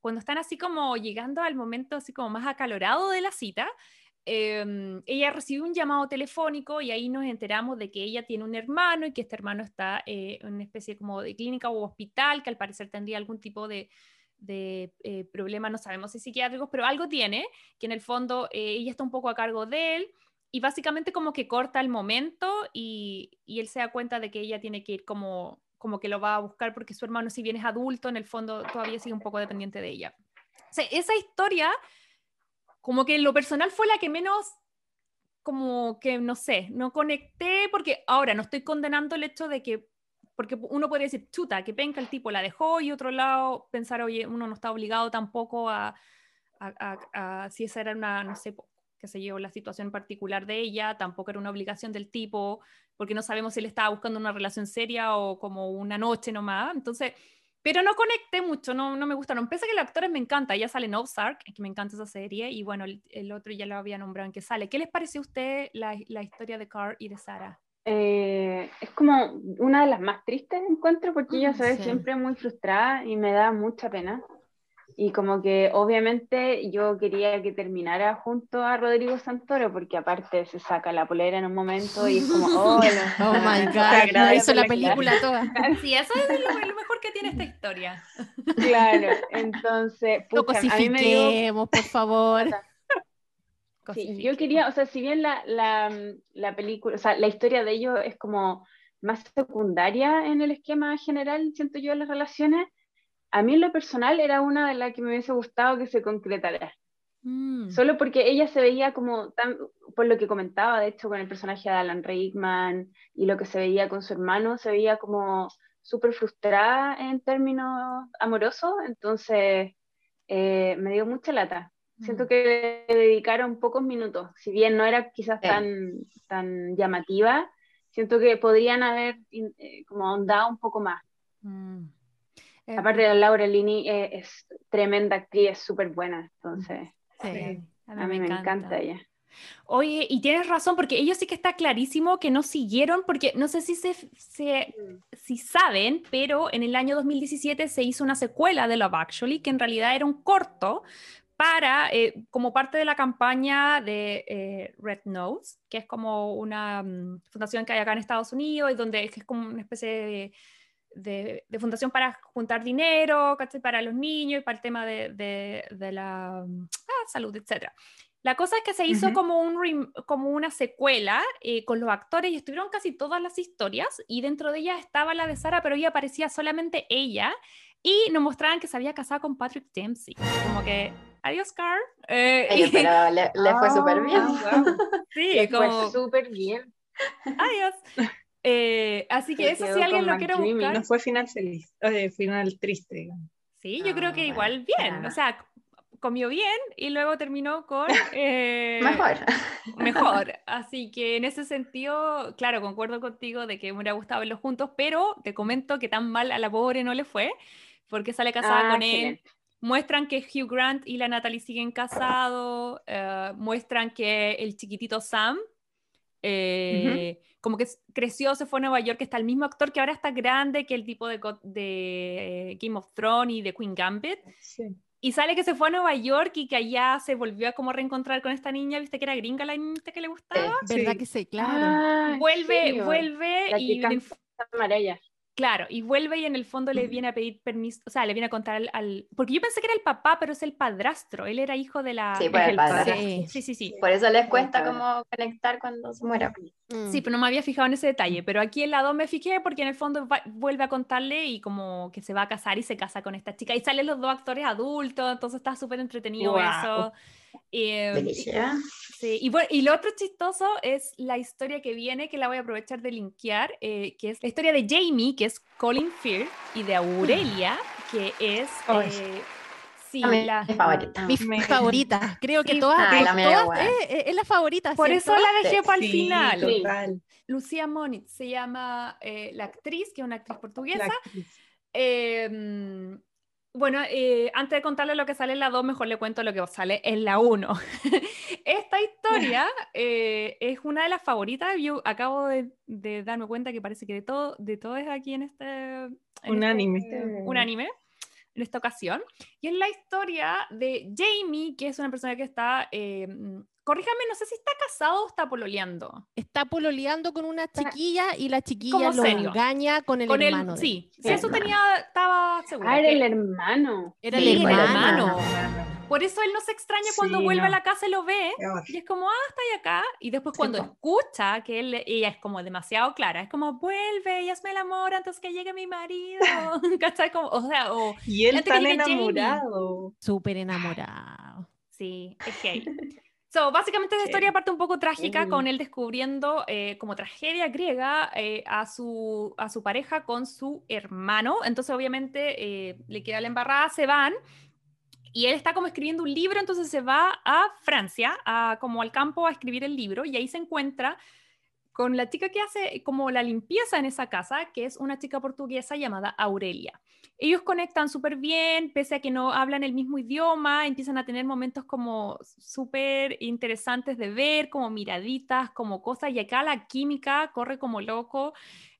cuando están así como llegando al momento así como más acalorado de la cita, em, ella recibe un llamado telefónico y ahí nos enteramos de que ella tiene un hermano y que este hermano está eh, en una especie como de clínica o hospital, que al parecer tendría algún tipo de, de eh, problema, no sabemos si psiquiátricos, pero algo tiene, que en el fondo eh, ella está un poco a cargo de él y básicamente como que corta el momento y, él se da cuenta de que ella tiene que ir como, como que lo va a buscar porque su hermano si bien es adulto, en el fondo todavía sigue un poco dependiente de ella. O esa historia, como que en lo personal fue la que menos, como que no sé, no conecté porque ahora no estoy condenando el hecho de que, porque uno podría decir, chuta, que penca el tipo la dejó y otro lado pensar, oye, uno no está obligado tampoco a, a, si esa era una, no sé, qué sé yo, la situación particular de ella, tampoco era una obligación del tipo, porque no sabemos si él estaba buscando una relación seria o como una noche nomás. Entonces, pero no conecté mucho, no, no me gustaron. Pese a que los actores me encanta, ella sale en Ozark, que me encanta esa serie, y bueno, el, el otro ya lo había nombrado en que sale. ¿Qué les pareció a usted la, la historia de Carl y de Sara?
Eh, es como una de las más tristes encuentro porque ella
Mm,
se ve
sí.
siempre muy frustrada y me da mucha pena. Y como que obviamente yo quería que terminara junto a Rodrigo Santoro porque aparte se saca la polera en un momento y es como, [laughs] oh, lo-
Oh my [laughs] God,
agrada
hizo la película toda. [laughs]
Sí, eso es lo, lo mejor que tiene esta historia.
Claro, entonces,
Lo
pucha, a mí me dio
cosifiquemos, por favor.
Sí, yo quería, o sea, si bien la, la, la película, o sea, la historia de ellos es como más secundaria en el esquema general, siento yo, de las relaciones, a mí en lo personal era una de las que me hubiese gustado que se concretara.
Mm.
Solo porque ella se veía como, tan, por lo que comentaba, de hecho, con el personaje de Alan Rickman y lo que se veía con su hermano, se veía como súper frustrada en términos amorosos, entonces eh, me dio mucha lata. Siento
Mm.
que le dedicaron pocos minutos, si bien no era quizás
Sí.
tan, tan llamativa, siento que podrían haber eh, como ahondado un poco más.
Mm. Eh,
Aparte de Laura Linney eh, es tremenda actriz, es súper buena, entonces
Sí.
a mí me encanta ella.
Oye, y tienes razón, porque ellos sí que está clarísimo que no siguieron, porque no sé si, se, se- si saben, pero en el año 2017 se hizo una secuela de Love Actually, que en realidad era un corto para, eh, como parte de la campaña de eh, Red Nose, que es como una mm, fundación que hay acá en Estados Unidos, y donde es, que es como una especie de, de- de fundación para juntar dinero, ¿cachai? Para los niños y para el tema de, de- de la ah, salud, etcétera. La cosa es que se hizo
Ujú.
como, un como una secuela eh, con los actores y estuvieron casi todas las historias y dentro de ellas estaba la de Sara, pero ella aparecía solamente ella y nos mostraban que se había casado con Patrick Dempsey. Como que, adiós, Carl. Eh,
Oye,
y-
pero [laughs] le, le fue súper bien.
Ah, wow.
sí,
Le fue
como,
súper bien.
adiós. Eh, así que eso si alguien lo quiere buscar.
No fue final feliz, eh, final triste. digamos.
Sí, yo creo
Ah,
que
bueno,
igual bien.
ya.
O sea, comió bien y luego terminó con... [laughs] eh,
Mejor.
mejor. [laughs] Así que en ese sentido, claro, concuerdo contigo de que me hubiera gustado verlos juntos, pero te comento que tan mal a la pobre no le fue, porque sale casada
Ah,
con él. Muestran que Hugh Grant y la Natalie siguen casados, eh, muestran que el chiquitito Sam, eh, como que creció, se fue a Nueva York, está el mismo actor que ahora está grande que el tipo de, eh, Game of Thrones y de Queen Gambit.
Sí.
Y sale que se fue a Nueva York y que allá se volvió a como reencontrar con esta niña, viste que era gringa la niña que le gustaba.
¿Verdad
Sí.
que sí? Claro.
Ah, ¿en
Vuelve,
serio?
vuelve
La
y
que
Claro, y vuelve y en el fondo le
Mm.
viene a pedir permiso, o sea, le viene a contar al, al- Porque yo pensé que era el papá, pero es el padrastro, él era hijo de la...
Sí, por
Es
el padre.
Sí.
Sí, sí, sí.
Por eso les cuesta como conectar cuando se muera.
Mm.
Sí, pero no me había fijado en ese detalle, pero aquí en la 2 me fijé porque en el fondo va- vuelve a contarle y como que se va a casar y se casa con esta chica y salen los dos actores adultos, entonces está súper entretenido
Guau.
eso. Eh. Sí, y bueno, y lo otro chistoso es la historia que viene, que la voy a aprovechar de linkear, eh, que es la historia de Jamie, que es Colin Firth, y de Aurelia, que es... Eh, sí, la-
mi favorita.
Mi favorita. [laughs] Creo que
Sí.
todas,
Ay, la
todas- eh, eh, es la favorita.
por
¿cierto?
eso la dejé para el
Sí,
final.
Total.
Lucía Moniz se llama eh, la actriz, que es una actriz portuguesa.
La actriz.
Eh, bueno, eh, antes de contarle lo que sale en la 2, mejor le cuento lo que sale en la 1. [laughs] Esta historia [laughs] eh, es una de las favoritas. Yo acabo de, de darme cuenta que parece que de todo, de todo es aquí en este... en
Un
este-
anime.
un anime en esta ocasión. Y es la historia de Jamie, que es una persona que está... eh, corríjame, no sé si está casado o está pololeando.
Está pololeando con una chiquilla y la chiquilla lo
serio.
engaña con el
Con
hermano. de él.
sí, sí,
El
eso
hermano.
tenía, estaba segura.
Ah, era el hermano.
Era
Sí,
el
el
hermano.
hermano. Por eso él no se extraña cuando
Sí,
vuelve a la casa y lo ve. Y es como, ah, está ahí acá. Y después cuando escucha que él, ella es como demasiado clara, es como, vuelve y hazme el amor antes que llegue mi marido. [laughs] [laughs] ¿Cachai? Como, o sea, o,
Y él tan enamorado.
Súper enamorado.
sí, es gay. So, básicamente esa
Sí.
historia parte un poco trágica
Mm.
con él descubriendo eh, como tragedia griega eh, a, su, a su pareja con su hermano. Entonces obviamente eh, le queda la embarrada, se van y él está como escribiendo un libro, entonces se va a Francia, a, como al campo a escribir el libro y ahí se encuentra con la chica que hace como la limpieza en esa casa, que es una chica portuguesa llamada Aurelia. Ellos conectan súper bien, pese a que no hablan el mismo idioma, empiezan a tener momentos como súper interesantes de ver, como miraditas, como cosas, y acá la química corre como loco.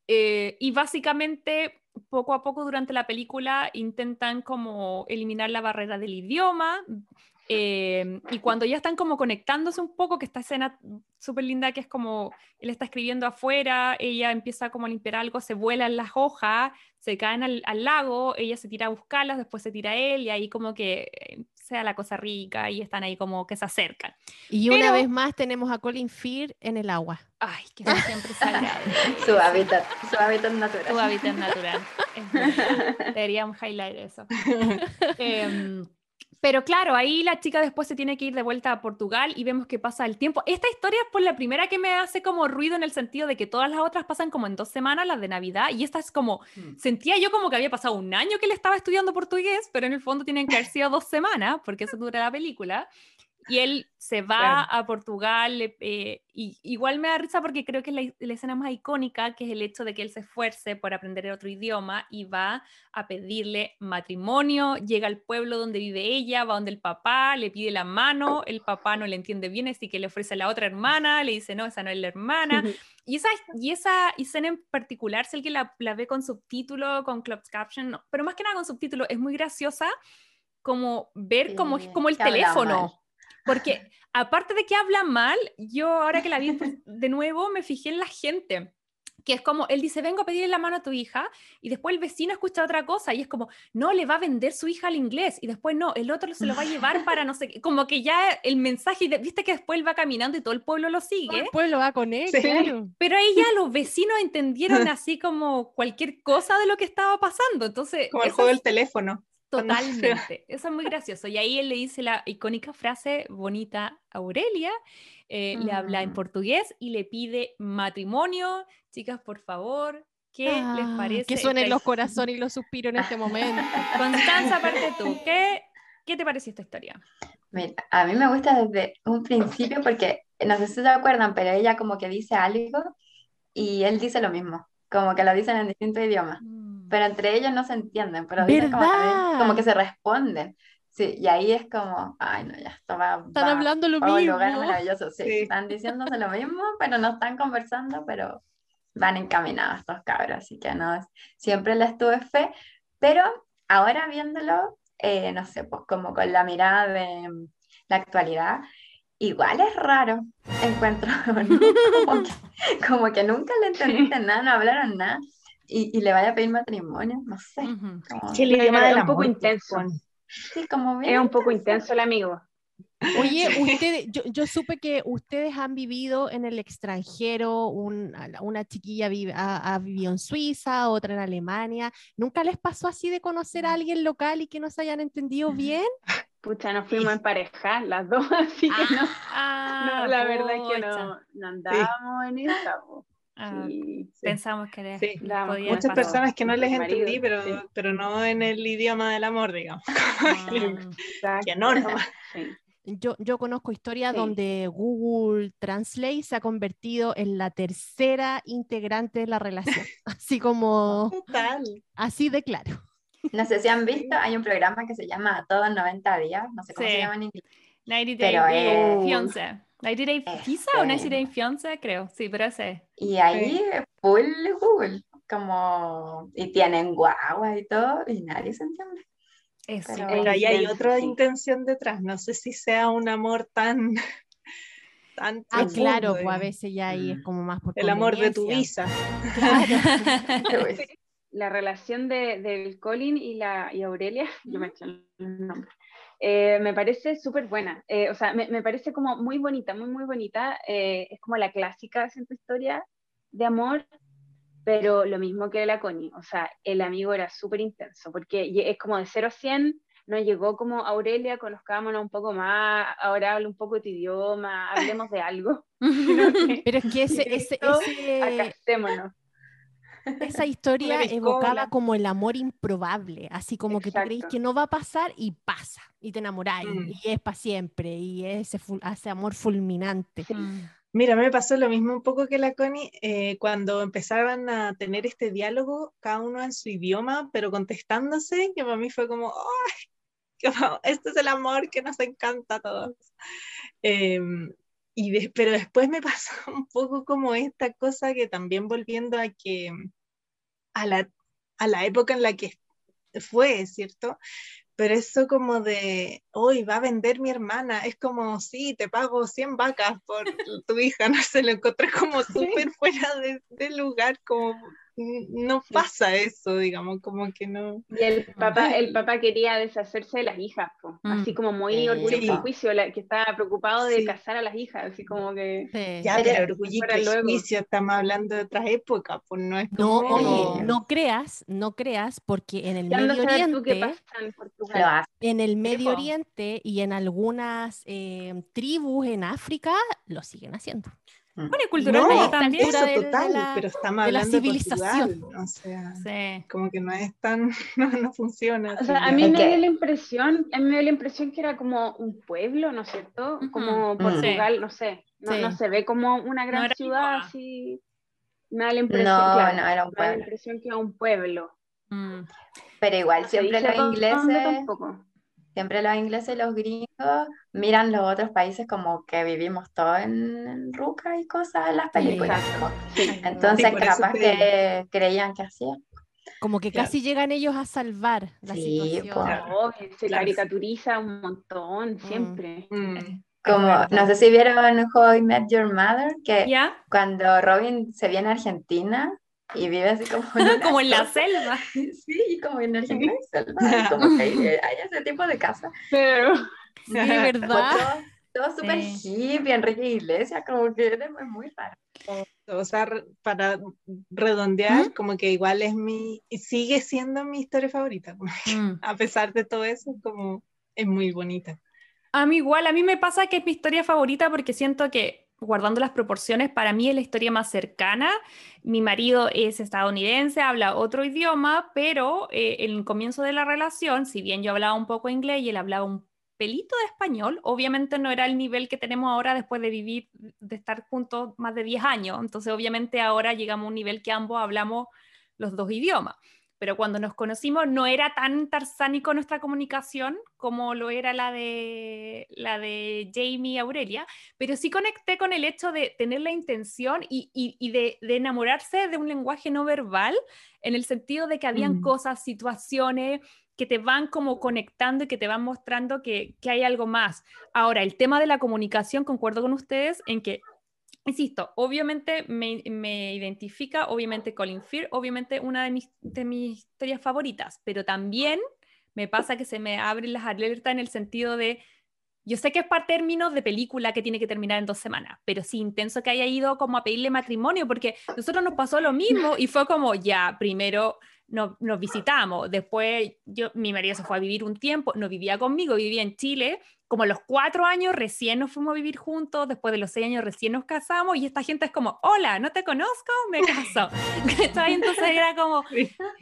eh, y básicamente, poco a poco durante la película intentan como eliminar la barrera del idioma. Eh, y cuando ya están como conectándose un poco, que esta escena súper linda que es como él está escribiendo afuera, ella empieza como a limpiar algo, se vuelan las hojas, se caen al, al lago, ella se tira a buscarlas, después se tira él y ahí como que eh, sea la cosa rica y están ahí como que se acercan.
Y una
Pero-
vez más tenemos a Colin Firth en el agua.
Ay, que siempre sale. [laughs]
Su hábitat, su hábitat natural.
Tu hábitat natural. [laughs] Deberíamos highlight eso. [laughs] Em, pero claro, ahí la chica después se tiene que ir de vuelta a Portugal y vemos que pasa el tiempo. Esta historia es por la primera que me hace como ruido en el sentido de que todas las otras pasan como en dos semanas, las de Navidad, y esta es como,
Mm.
sentía yo como que había pasado un año que le estaba estudiando portugués, pero en el fondo tienen que haber sido dos semanas, porque eso dura la película. Y él se va
Claro.
a Portugal, le- eh, y igual me da risa porque creo que es la, la escena más icónica, que es el hecho de que él se esfuerce por aprender otro idioma y va a pedirle matrimonio, llega al pueblo donde vive ella, va donde el papá, le pide la mano, el papá no le entiende bien, así que le ofrece a la otra hermana, le dice, no, esa no es la hermana. Y esa, y esa escena en particular, si alguien la, la ve con subtítulo, con closed caption, no, pero más que nada con subtítulo, es muy graciosa como ver como,
Sí,
como el
que habla
teléfono.
mal.
Porque aparte de que habla mal, yo ahora que la vi pues, de nuevo me fijé en la gente. Que es como, él dice, vengo a pedirle la mano a tu hija, y después el vecino escucha otra cosa, y es como, no, le va a vender su hija al inglés, y después no, el otro se lo va a llevar para no sé qué, como que ya el mensaje, de- viste que después él va caminando y todo el pueblo lo
Todo
sigue,
el pueblo va con él,
Sí.
claro.
pero ahí ya los vecinos entendieron así como cualquier cosa de lo que estaba pasando, entonces...
Como el juego
es-
del teléfono. [laughs]
Totalmente. Eso es muy gracioso. Y ahí él le dice la icónica frase bonita a Aurelia, eh, le habla en
Mm.
portugués y le pide matrimonio. Chicas, por favor, ¿qué les
Ah,
parece?
Que suenen
esta
los corazones y los suspiros en este momento. [laughs]
Constanza, aparte tú, ¿qué, ¿qué te pareció esta historia?
Mira, a mí me gusta desde un principio porque, no sé si se acuerdan, pero ella como que dice algo y él dice lo mismo, como que lo dicen en distintos idiomas, pero entre ellos no se entienden, pero como, como que se responden. Sí, y ahí es como, ay, no, ya, esto va,
Están
va
hablando lo
a un lugar
mismo.
maravilloso. Sí,
Sí.
están diciéndose lo mismo, pero no están conversando, pero van encaminados estos cabros, así que no, siempre les tuve fe, pero ahora viéndolo, eh, no sé, pues como con la mirada de la actualidad, igual es raro, encuentro, [laughs] como, que, como, que, nunca le entendiste [laughs] nada, no hablaron nada, y, y le vaya a pedir matrimonio, no sé.
el idioma es un poco intenso.
Sí, como
es un poco intenso el amigo.
Oye, ustedes, yo, yo, supe que ustedes han vivido en el extranjero, una chiquilla vive, ha, vivido en Suiza, otra en Alemania. ¿Nunca les pasó así de conocer a alguien local y que no se hayan entendido bien?
Pucha, nos fuimos en pareja, las dos, [laughs] así que no, ah, no la verdad es que no, no andábamos en esa.
Ah, pensamos que
sí. muchas personas que no les entendí, pero, pero no en el idioma del amor, digamos. [laughs] Ah, que no, no. [laughs]
Yo, yo conozco historias donde Google Translate se ha convertido en la tercera integrante de la relación, [laughs] así como... Así de claro.
No sé si han visto, hay un programa que se llama Todos 90 días, no sé cómo se llama en inglés.
90 Day Fiance. 90 Day Visa o 90 Day Fiance, creo, sí, pero ese.
Y ahí full Google, como, y tienen guagua y todo, y nadie se entiende.
Pero, ahí hay otra intención detrás. No sé si sea un amor tan. [laughs] tan
ah, claro, pues a veces ya ahí es mm. como más por
El amor de tu visa. [laughs]
la relación de, del Colin y, la, y Aurelia, yo me he hecho el nombre. Eh, me parece súper buena, eh, o sea, me, me, parece como muy bonita, muy, muy bonita, eh, es como la clásica de historia de amor, pero lo mismo que la Connie, o sea, el amigo era súper intenso, porque es como de 0 a 100, no llegó como Aurelia, conozcámonos un poco más, ahora hablo un poco tu idioma, hablemos de algo. [laughs] [laughs]
pero es que ese... ese, ese... Esa [laughs] historia evocaba como el amor improbable, así como que tú que no va a pasar y pasa, y te enamoráis, mm. y es para siempre, y ese, ese amor fulminante. Mm.
Mira, me pasó lo mismo un poco que la Connie, eh, cuando empezaban a tener este diálogo, cada uno en su idioma, pero contestándose, que para mí fue como, ¡ay! este es el amor que nos encanta a todos. Em, y pero después me [laughs] pasó un poco como esta cosa que también volviendo a que a la, a la época en la que fue, ¿cierto? pero eso como de, hoy va a vender mi hermana, es como, sí, te pago 100 vacas por tu hija, [laughs] no sé, lo encontré como súper fuera de, de, lugar, como no pasa eso, digamos, como que no.
Y el papá, el papá quería deshacerse de las hijas, así mm. como muy orgullo juicio, que estaba preocupado de casar a las hijas, así como que.
Ya, pero orgullo y juicio, estamos hablando de otra época, pues no es
No, oye, no creas, no creas, porque en el Medio Oriente. En, el Medio Oriente y en algunas eh, tribus en África lo siguen haciendo.
Mm. Bueno, y culturalmente no, también.
Eso total, la, pero estamos hablando de la civilización. o sea, sí. como que no es tan, [laughs] no, no funciona.
O sea, a mí me dio la impresión, a mí me dio la impresión que era como un pueblo, ¿no es cierto? Como mm. Portugal, no sé, no, no, se ve como una gran ciudad así. Me da la impresión,
no,
claro,
no era un pueblo. Me da
la impresión que era un pueblo.
Mm. Pero igual, siempre los ingleses... Tampoco siempre los ingleses y los gringos miran los otros países como que vivimos todos en, ruca y cosas en las películas. Entonces, capaz que creían que hacían.
Como que casi llegan ellos a salvar la situación.
se caricaturiza un montón, mm. siempre. Mm.
Como, no sé si vieron How I Met Your Mother, que cuando Robin se viene a Argentina, y vive así como [laughs]
en, como en la selva. [laughs]
Sí, como en Argentina hay [laughs] selva, como que hay, ese tipo de casa.
Pero,
sí, ¿verdad?
Todo, súper hippie, Enrique Iglesias, como que es muy raro.
O sea, para redondear, como que igual es mi, sigue siendo mi historia favorita, mm. a pesar de todo eso, como es muy bonita.
A mí igual, a mí me pasa que es mi historia favorita porque siento que guardando las proporciones, para mí es la historia más cercana. Mi marido es estadounidense, habla otro idioma, pero eh, en el comienzo de la relación, si bien yo hablaba un poco inglés y él hablaba un pelito de español, obviamente no era el nivel que tenemos ahora después de vivir, de estar juntos más de 10 años. Entonces, obviamente ahora llegamos a un nivel que ambos hablamos los dos idiomas. Pero cuando nos conocimos no era tan tarsánico nuestra comunicación como lo era la de, la de Jamie y Aurelia, pero sí conecté con el hecho de tener la intención y, y, de, de, enamorarse de un lenguaje no verbal, en el sentido de que habían mm. cosas, situaciones que te van como conectando y que te van mostrando que, que hay algo más. Ahora, el tema de la comunicación, concuerdo con ustedes en que insisto, obviamente me, identifica, obviamente Colin Fear, obviamente una de mis, de mis historias favoritas, pero también me pasa que se me abren las alertas en el sentido de, yo sé que es para términos de película que tiene que terminar en dos semanas, pero sí intenso que haya ido como a pedirle matrimonio, porque nosotros nos pasó lo mismo y fue como, ya, primero nos, nos visitamos, después yo, mi marido se fue a vivir un tiempo, no vivía conmigo, vivía en Chile, como los cuatro años recién nos fuimos a vivir juntos, después de los seis años recién nos casamos y esta gente es como, hola, no te conozco, me [laughs] caso. [laughs] Entonces era como,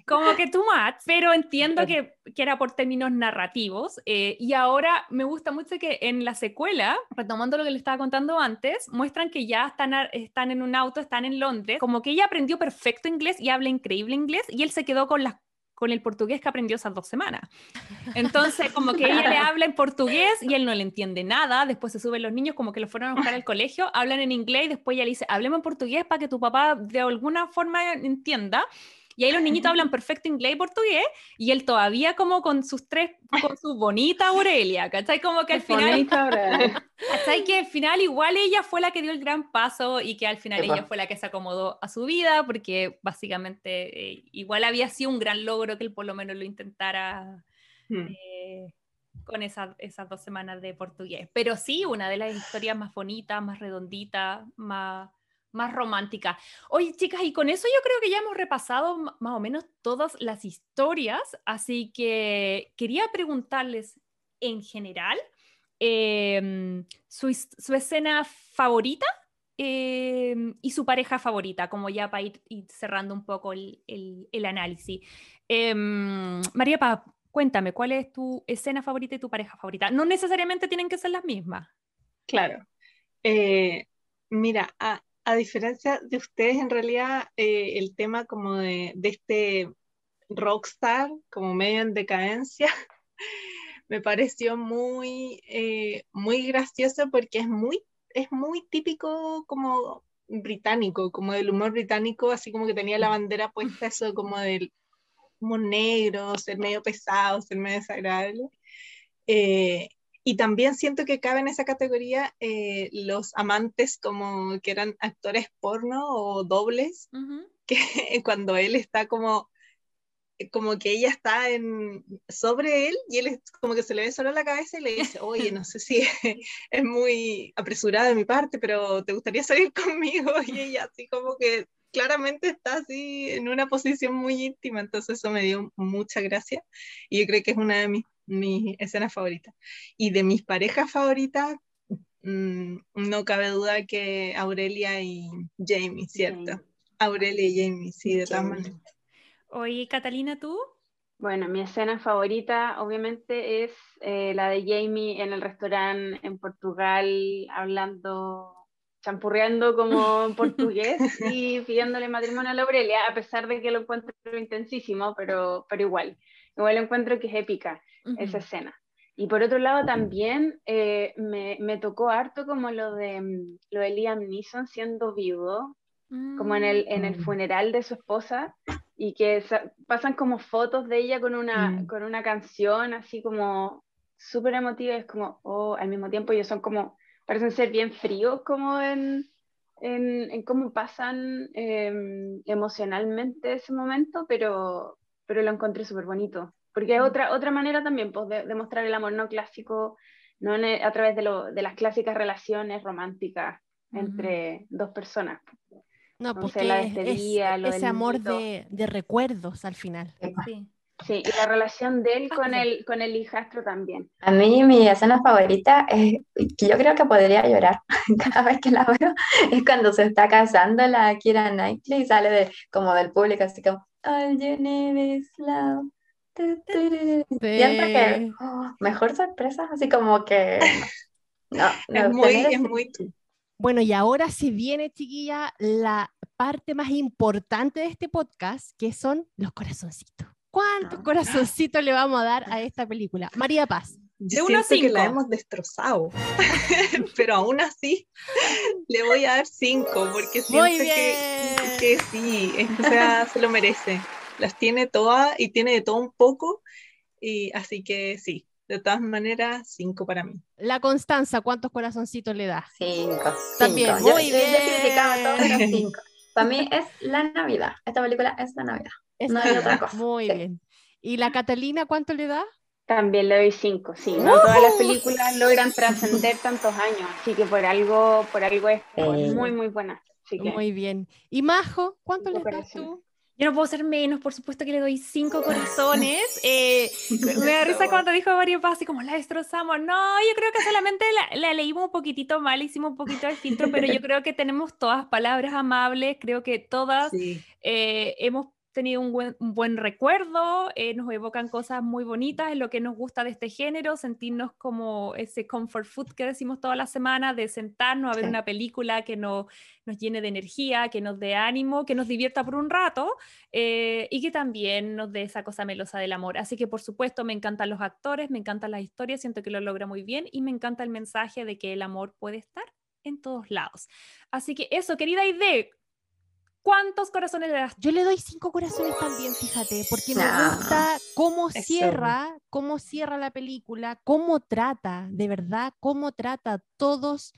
como que too much, pero entiendo que, que era por términos narrativos eh, y ahora me gusta mucho que en la secuela, retomando lo que le estaba contando antes, muestran que ya están, están en un auto, están en Londres, como que ella aprendió perfecto inglés y habla increíble inglés y él se quedó con las con el portugués que aprendió esas dos semanas. [laughs] Entonces, como que ella le habla en portugués y él no le entiende nada, después se suben los niños como que lo fueron a buscar al colegio, hablan en inglés y después ella le dice, hablemos en portugués para que tu papá de alguna forma entienda. Y ahí los niñitos hablan perfecto inglés y portugués, y él todavía como con sus tres, con su bonita Aurelia, ¿cachai? Como que al final... [laughs] ¿Cachai? Que al final igual ella fue la que dio el gran paso y que al final ella fue la que se acomodó a su vida, porque básicamente eh, igual había sido un gran logro que él por lo menos lo intentara... Hmm. Eh, con esas, esas dos semanas de portugués. Pero sí, una de las historias más bonitas, más redonditas, más, más romántica. Oye, chicas, y con eso yo creo que ya hemos repasado más o menos todas las historias, así que quería preguntarles en general em, su, escena favorita em, y su pareja favorita, como ya para ir, cerrando un poco el, análisis. Em, María Paz, cuéntame, ¿cuál es tu escena favorita y tu pareja favorita? No necesariamente tienen que ser las mismas.
Claro. Eh, mira, a, a diferencia de ustedes, en realidad eh, el tema como de, este rockstar, como medio en decadencia, [laughs] me pareció muy, eh, muy gracioso porque es muy, es muy típico como británico, como del humor británico, así como que tenía la bandera puesta eso como del como negro, ser medio pesado, ser medio desagradable. Eh, y también siento que cabe en esa categoría eh, los amantes como que eran actores porno o dobles, [laughs] que cuando él está como, como que ella está en, sobre él y él es como que se le ve solo la cabeza y le dice, oye, no sé si [laughs] es muy apresurada de mi parte, pero ¿te gustaría salir [laughs] conmigo? Y ella así como que claramente está así en una posición muy íntima, entonces eso me dio mucha gracia y yo creo que es una de mis mi escena favorita. Y de mis parejas favoritas, mm, no cabe duda que Aurelia y Jamie, ¿cierto? Aurelia y Jamie, sí, de todas maneras.
Oye, Catalina, ¿tú?
Bueno, mi escena favorita obviamente es eh, la de Jamie en el restaurante en Portugal, hablando, champurreando como en portugués [laughs] y pidiéndole matrimonio a la Aurelia, a pesar de que lo encuentro intensísimo, pero, pero igual, igual encuentro que es épica esa escena. Y por otro lado también eh, me, me, tocó harto como lo de, mm, lo de Liam Neeson siendo vivo, como en el, en el mm. funeral de su esposa, y que pasan como fotos de ella con una, mm. con una canción así como súper emotiva, es como, oh, al mismo tiempo ellos son como, parecen ser bien fríos como en, en, en cómo pasan em, emocionalmente ese momento, pero, pero lo encontré súper bonito. Porque es otra, otra manera también pues, de, mostrar el amor no clásico, no e, a través de, lo, de, las clásicas relaciones románticas entre dos personas.
No, porque la es, ese amor de, de, recuerdos al final.
Sí. sí. y la relación de él con el, con el hijastro también.
A mí mi escena favorita es que yo creo que podría llorar [laughs] cada vez que la veo, es cuando se está casando la Kira Knightley y sale de, como del público así como All you need is love. Siempre que oh, mejor sorpresa, así como que no,
es, muy, es muy
Bueno, y ahora se viene, chiquilla, la parte más importante de este podcast, que son los corazoncitos. ¿Cuántos
Ah.
corazoncitos le vamos a dar a esta película? María Paz.
Yo
De uno a
siento que la
cinco.
hemos destrozado, [laughs] pero aún así le voy a dar cinco porque siento que, que sí, o sea, se lo merece. Las tiene todas y tiene de todo un poco, y así que sí, de todas maneras, cinco para mí.
La Constanza, ¿cuántos corazoncitos le da?
Cinco.
También,
cinco. Yo-
muy
yo, yo
bien.
todo, pero [laughs] cinco. Para mí es la Navidad. Esta película es la Navidad.
Es
No hay otra cosa.
Muy
Sí.
bien. ¿Y la Catalina cuánto le da?
También le doy cinco, sí. No todas las películas logran trascender tantos años, así que por algo, por algo es
Eh.
muy, muy buena. Así que
Muy bien. ¿Y Majo, cuánto le das tú?
Yo no puedo ser menos, por supuesto que le doy cinco corazones. [laughs] Eh, me da risa cuando dijo Mario Paz, así como la destrozamos. No, yo creo que solamente la, la leímos un poquitito mal, hicimos un poquito de filtro, pero yo creo que tenemos todas palabras amables, creo que todas
Sí.
eh, hemos tenido un buen, un buen recuerdo, eh, nos evocan cosas muy bonitas, es lo que nos gusta de este género, sentirnos como ese comfort food que decimos toda la semana, de sentarnos a ver
Sí.
una película que no, nos llene de energía, que nos dé ánimo, que nos divierta por un rato eh, y que también nos dé esa cosa melosa del amor. Así que por supuesto me encantan los actores, me encantan las historias, siento que lo logra muy bien y me encanta el mensaje de que el amor puede estar en todos lados. Así que eso, querida Ide, ¿cuántos corazones le das
Yo le doy cinco corazones también, fíjate, porque me gusta cómo cierra, cómo cierra la película, cómo trata, de verdad, cómo trata todos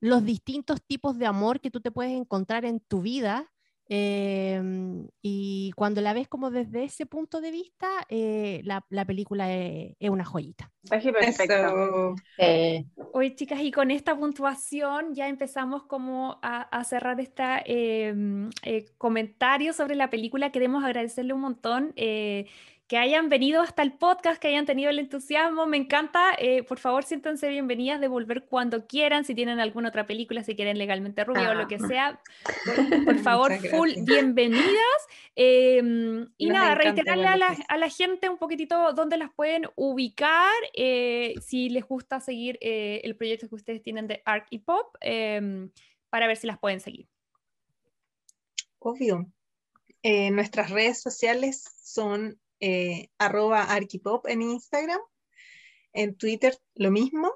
los distintos tipos de amor que tú te puedes encontrar en tu vida. Em, y cuando la ves como desde ese punto de vista, eh, la, la película es, es una joyita.
Perfecto.
Eh,
Oye, chicas, y con esta puntuación ya empezamos como a, a cerrar este comentario sobre la película. Queremos agradecerle un montón eh, que hayan venido hasta el podcast, que hayan tenido el entusiasmo. Me encanta. eh, por favor, siéntanse bienvenidas de volver cuando quieran. Si tienen alguna otra película, si quieren legalmente rubia o lo que
Ah.
sea, por, [laughs] por favor, full bienvenidas. Em, y
Nos
nada, reiterarle a la,
ustedes.
a la gente un poquitito dónde las pueden ubicar, eh, si les gusta seguir eh, el proyecto que ustedes tienen de Arc y Pop, em, para ver si las pueden seguir.
Obvio. Nuestras redes sociales son eh, arroba arquipop en Instagram, en Twitter lo mismo,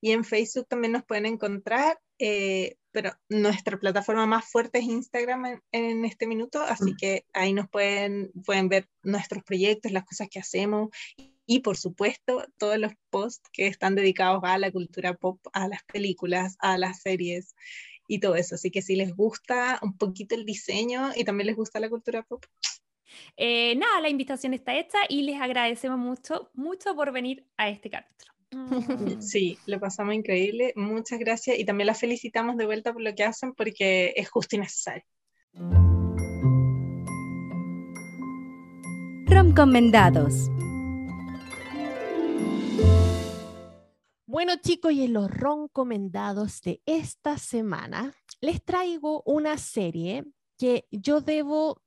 y en Facebook también nos pueden encontrar, eh, pero nuestra plataforma más fuerte es Instagram en, en este minuto, así
Mm.
que ahí nos pueden, pueden ver nuestros proyectos, las cosas que hacemos, y por supuesto todos los posts que están dedicados a la cultura pop, a las películas, a las series y todo eso. Así que si les gusta un poquito el diseño y también les gusta la cultura pop,
Eh, nada, la invitación está hecha y les agradecemos mucho, mucho por venir a este capítulo. Mm.
sí, lo pasamos increíble. Muchas gracias y también las felicitamos de vuelta por lo que hacen porque es justo y necesario.
Recomendados.
Bueno chicos, y en los recomendados de esta semana les traigo una serie que yo debo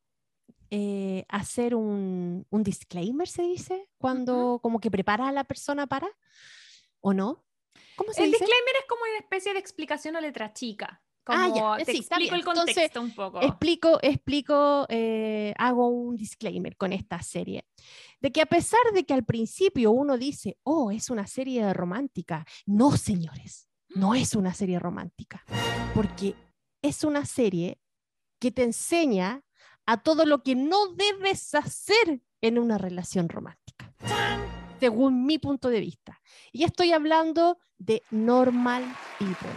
eh, hacer un, un disclaimer, se dice, cuando como que prepara a la persona para, ¿o no? ¿Cómo se
El
dice?
disclaimer es como una especie de explicación o letra chica. Como
Ah, ya,
te
sí, está
explico el contexto
Entonces,
un poco.
Explico, explico, eh, hago un disclaimer con esta serie. De que a pesar de que al principio uno dice, oh, es una serie romántica, no, señores, no es una serie romántica, porque es una serie que te enseña a todo lo que no debes hacer en una relación romántica, según mi punto de vista. Y estoy hablando de Normal People.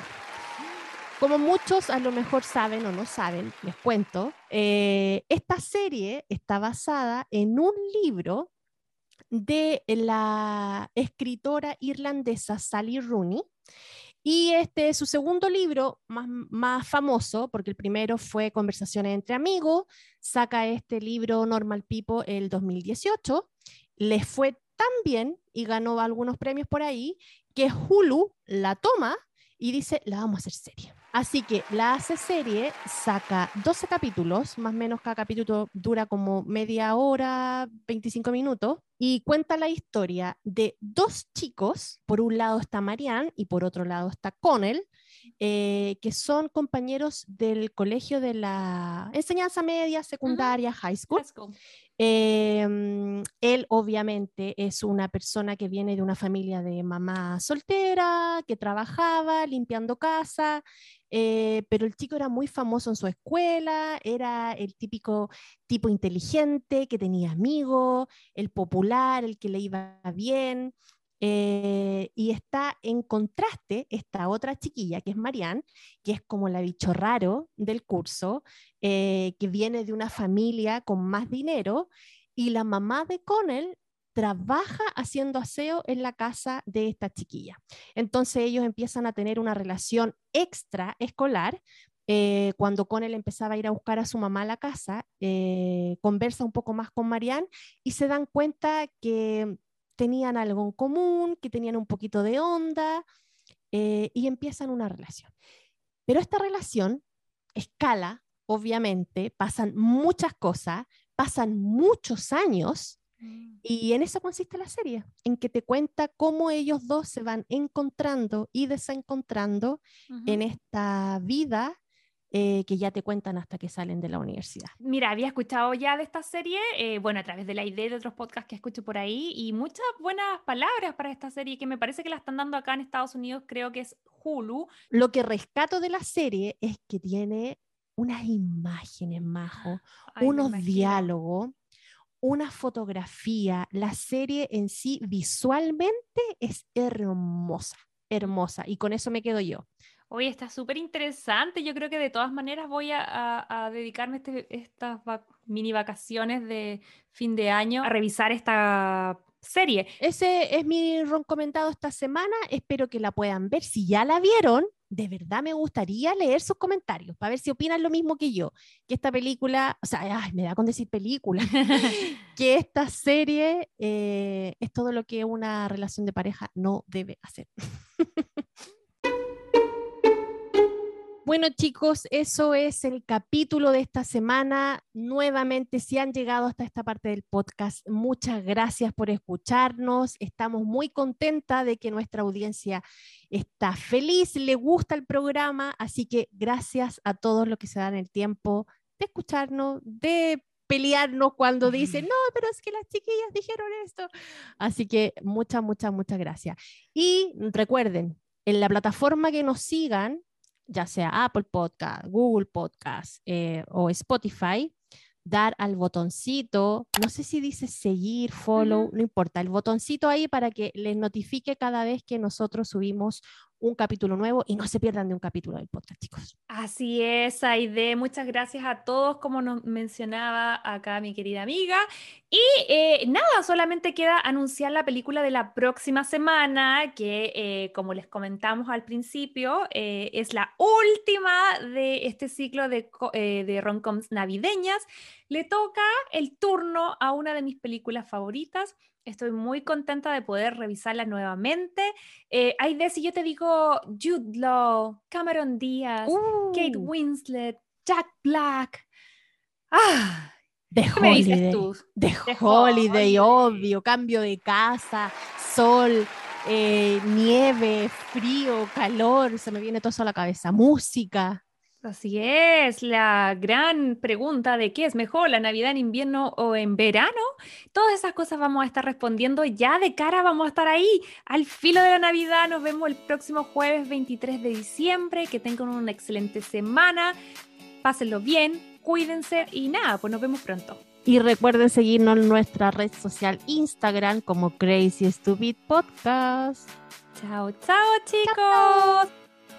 Como muchos a lo mejor saben o no saben, les cuento, eh, esta serie está basada en un libro de la escritora irlandesa Sally Rooney. Y este es su segundo libro más, más famoso, porque el primero fue Conversaciones entre amigos, saca este libro Normal People el 2018, les fue tan bien y ganó algunos premios por ahí, que Hulu la toma y dice, la vamos a hacer serie. Así que la hace serie, saca 12 capítulos, más o menos cada capítulo dura como media hora, 25 minutos, y cuenta la historia de dos chicos, por un lado está Marianne y por otro lado está Connell, eh, que son compañeros del colegio de la enseñanza media, secundaria, high school.
Let's go.
Em, él obviamente es una persona que viene de una familia de mamá soltera, que trabajaba limpiando casa, eh, pero el chico era muy famoso en su escuela, era el típico tipo inteligente que tenía amigos, el popular, el que le iba bien. Eh, y está en contraste esta otra chiquilla, que es Marianne, que es como la bicho raro del curso, eh, que viene de una familia con más dinero, y la mamá de Connell trabaja haciendo aseo en la casa de esta chiquilla. Entonces ellos empiezan a tener una relación extra escolar. eh, cuando Connell empezaba a ir a buscar a su mamá a la casa, eh, conversa un poco más con Marianne y se dan cuenta que tenían algo en común, que tenían un poquito de onda eh, y empiezan una relación. Pero esta relación escala, obviamente, pasan muchas cosas, pasan muchos años y en eso consiste la serie, en que te cuenta cómo ellos dos se van encontrando y desencontrando en esta vida eh, que ya te cuentan hasta que salen de la universidad.
Mira, había escuchado ya de esta serie, eh, bueno, a través de la idea de otros podcasts que escucho por ahí, y muchas buenas palabras para esta serie que me parece que la están dando acá en Estados Unidos, creo que es Hulu.
Lo que rescato de la serie es que tiene unas imágenes, Majo, [gasps]
Ay,
unos diálogos, una fotografía. La serie en sí visualmente es hermosa, hermosa. Y con eso me quedo yo.
Oye, está súper interesante. Yo creo que de todas maneras voy a, a- a dedicarme este- estas mini vacaciones de fin de año a revisar esta serie.
Ese es mi ron comentado esta semana. Espero que la puedan ver. Si ya la vieron, de verdad me gustaría leer sus comentarios para ver si opinan lo mismo que yo. Que esta película, o sea, ay, me da con decir película, [laughs] que esta serie eh, es todo lo que una relación de pareja no debe hacer. [laughs] Bueno chicos, eso es el capítulo de esta semana. Nuevamente, si han llegado hasta esta parte del podcast, muchas gracias por escucharnos. Estamos muy contentas de que nuestra audiencia está feliz, le gusta el programa, así que gracias a todos los que se dan el tiempo de escucharnos, de pelearnos cuando dicen, [laughs] no, pero es que las chiquillas dijeron esto. Así que muchas, muchas, muchas gracias. Y recuerden, en la plataforma que nos sigan, ya sea Apple Podcast, Google Podcast eh, o Spotify, dar al botoncito, no sé si dice seguir, follow, no importa, el botoncito ahí para que les notifique cada vez que nosotros subimos un capítulo nuevo y no se pierdan de un capítulo del podcast, chicos.
Así es, Aide. Muchas gracias a todos, como nos mencionaba acá mi querida amiga. Y eh, nada, solamente queda anunciar la película de la próxima semana, que eh, como les comentamos al principio, eh, es la última de este ciclo de, eh, de romcoms navideñas. Le toca el turno a una de mis películas favoritas. Estoy muy contenta de poder revisarla nuevamente. Eh, Aide, si yo te digo Jude Law, Cameron Díaz, Kate
Uh,
Winslet, Jack Black. Ah,
de
¿qué me dices
Holiday. De
De
Holiday,
Holiday.
obvio, cambio de casa, sol, eh, nieve, frío, calor, se me viene todo eso a la cabeza, música.
Así es, la gran pregunta de qué es mejor, la Navidad en invierno o en verano. Todas esas cosas vamos a estar respondiendo ya de cara, vamos a estar ahí al filo de la Navidad. Nos vemos el próximo jueves 23 de diciembre. Que tengan una excelente semana, pásenlo bien, cuídense y nada, pues nos vemos pronto.
Y recuerden seguirnos en nuestra red social Instagram como Crazy Stupid Podcast.
Chao, chao chicos.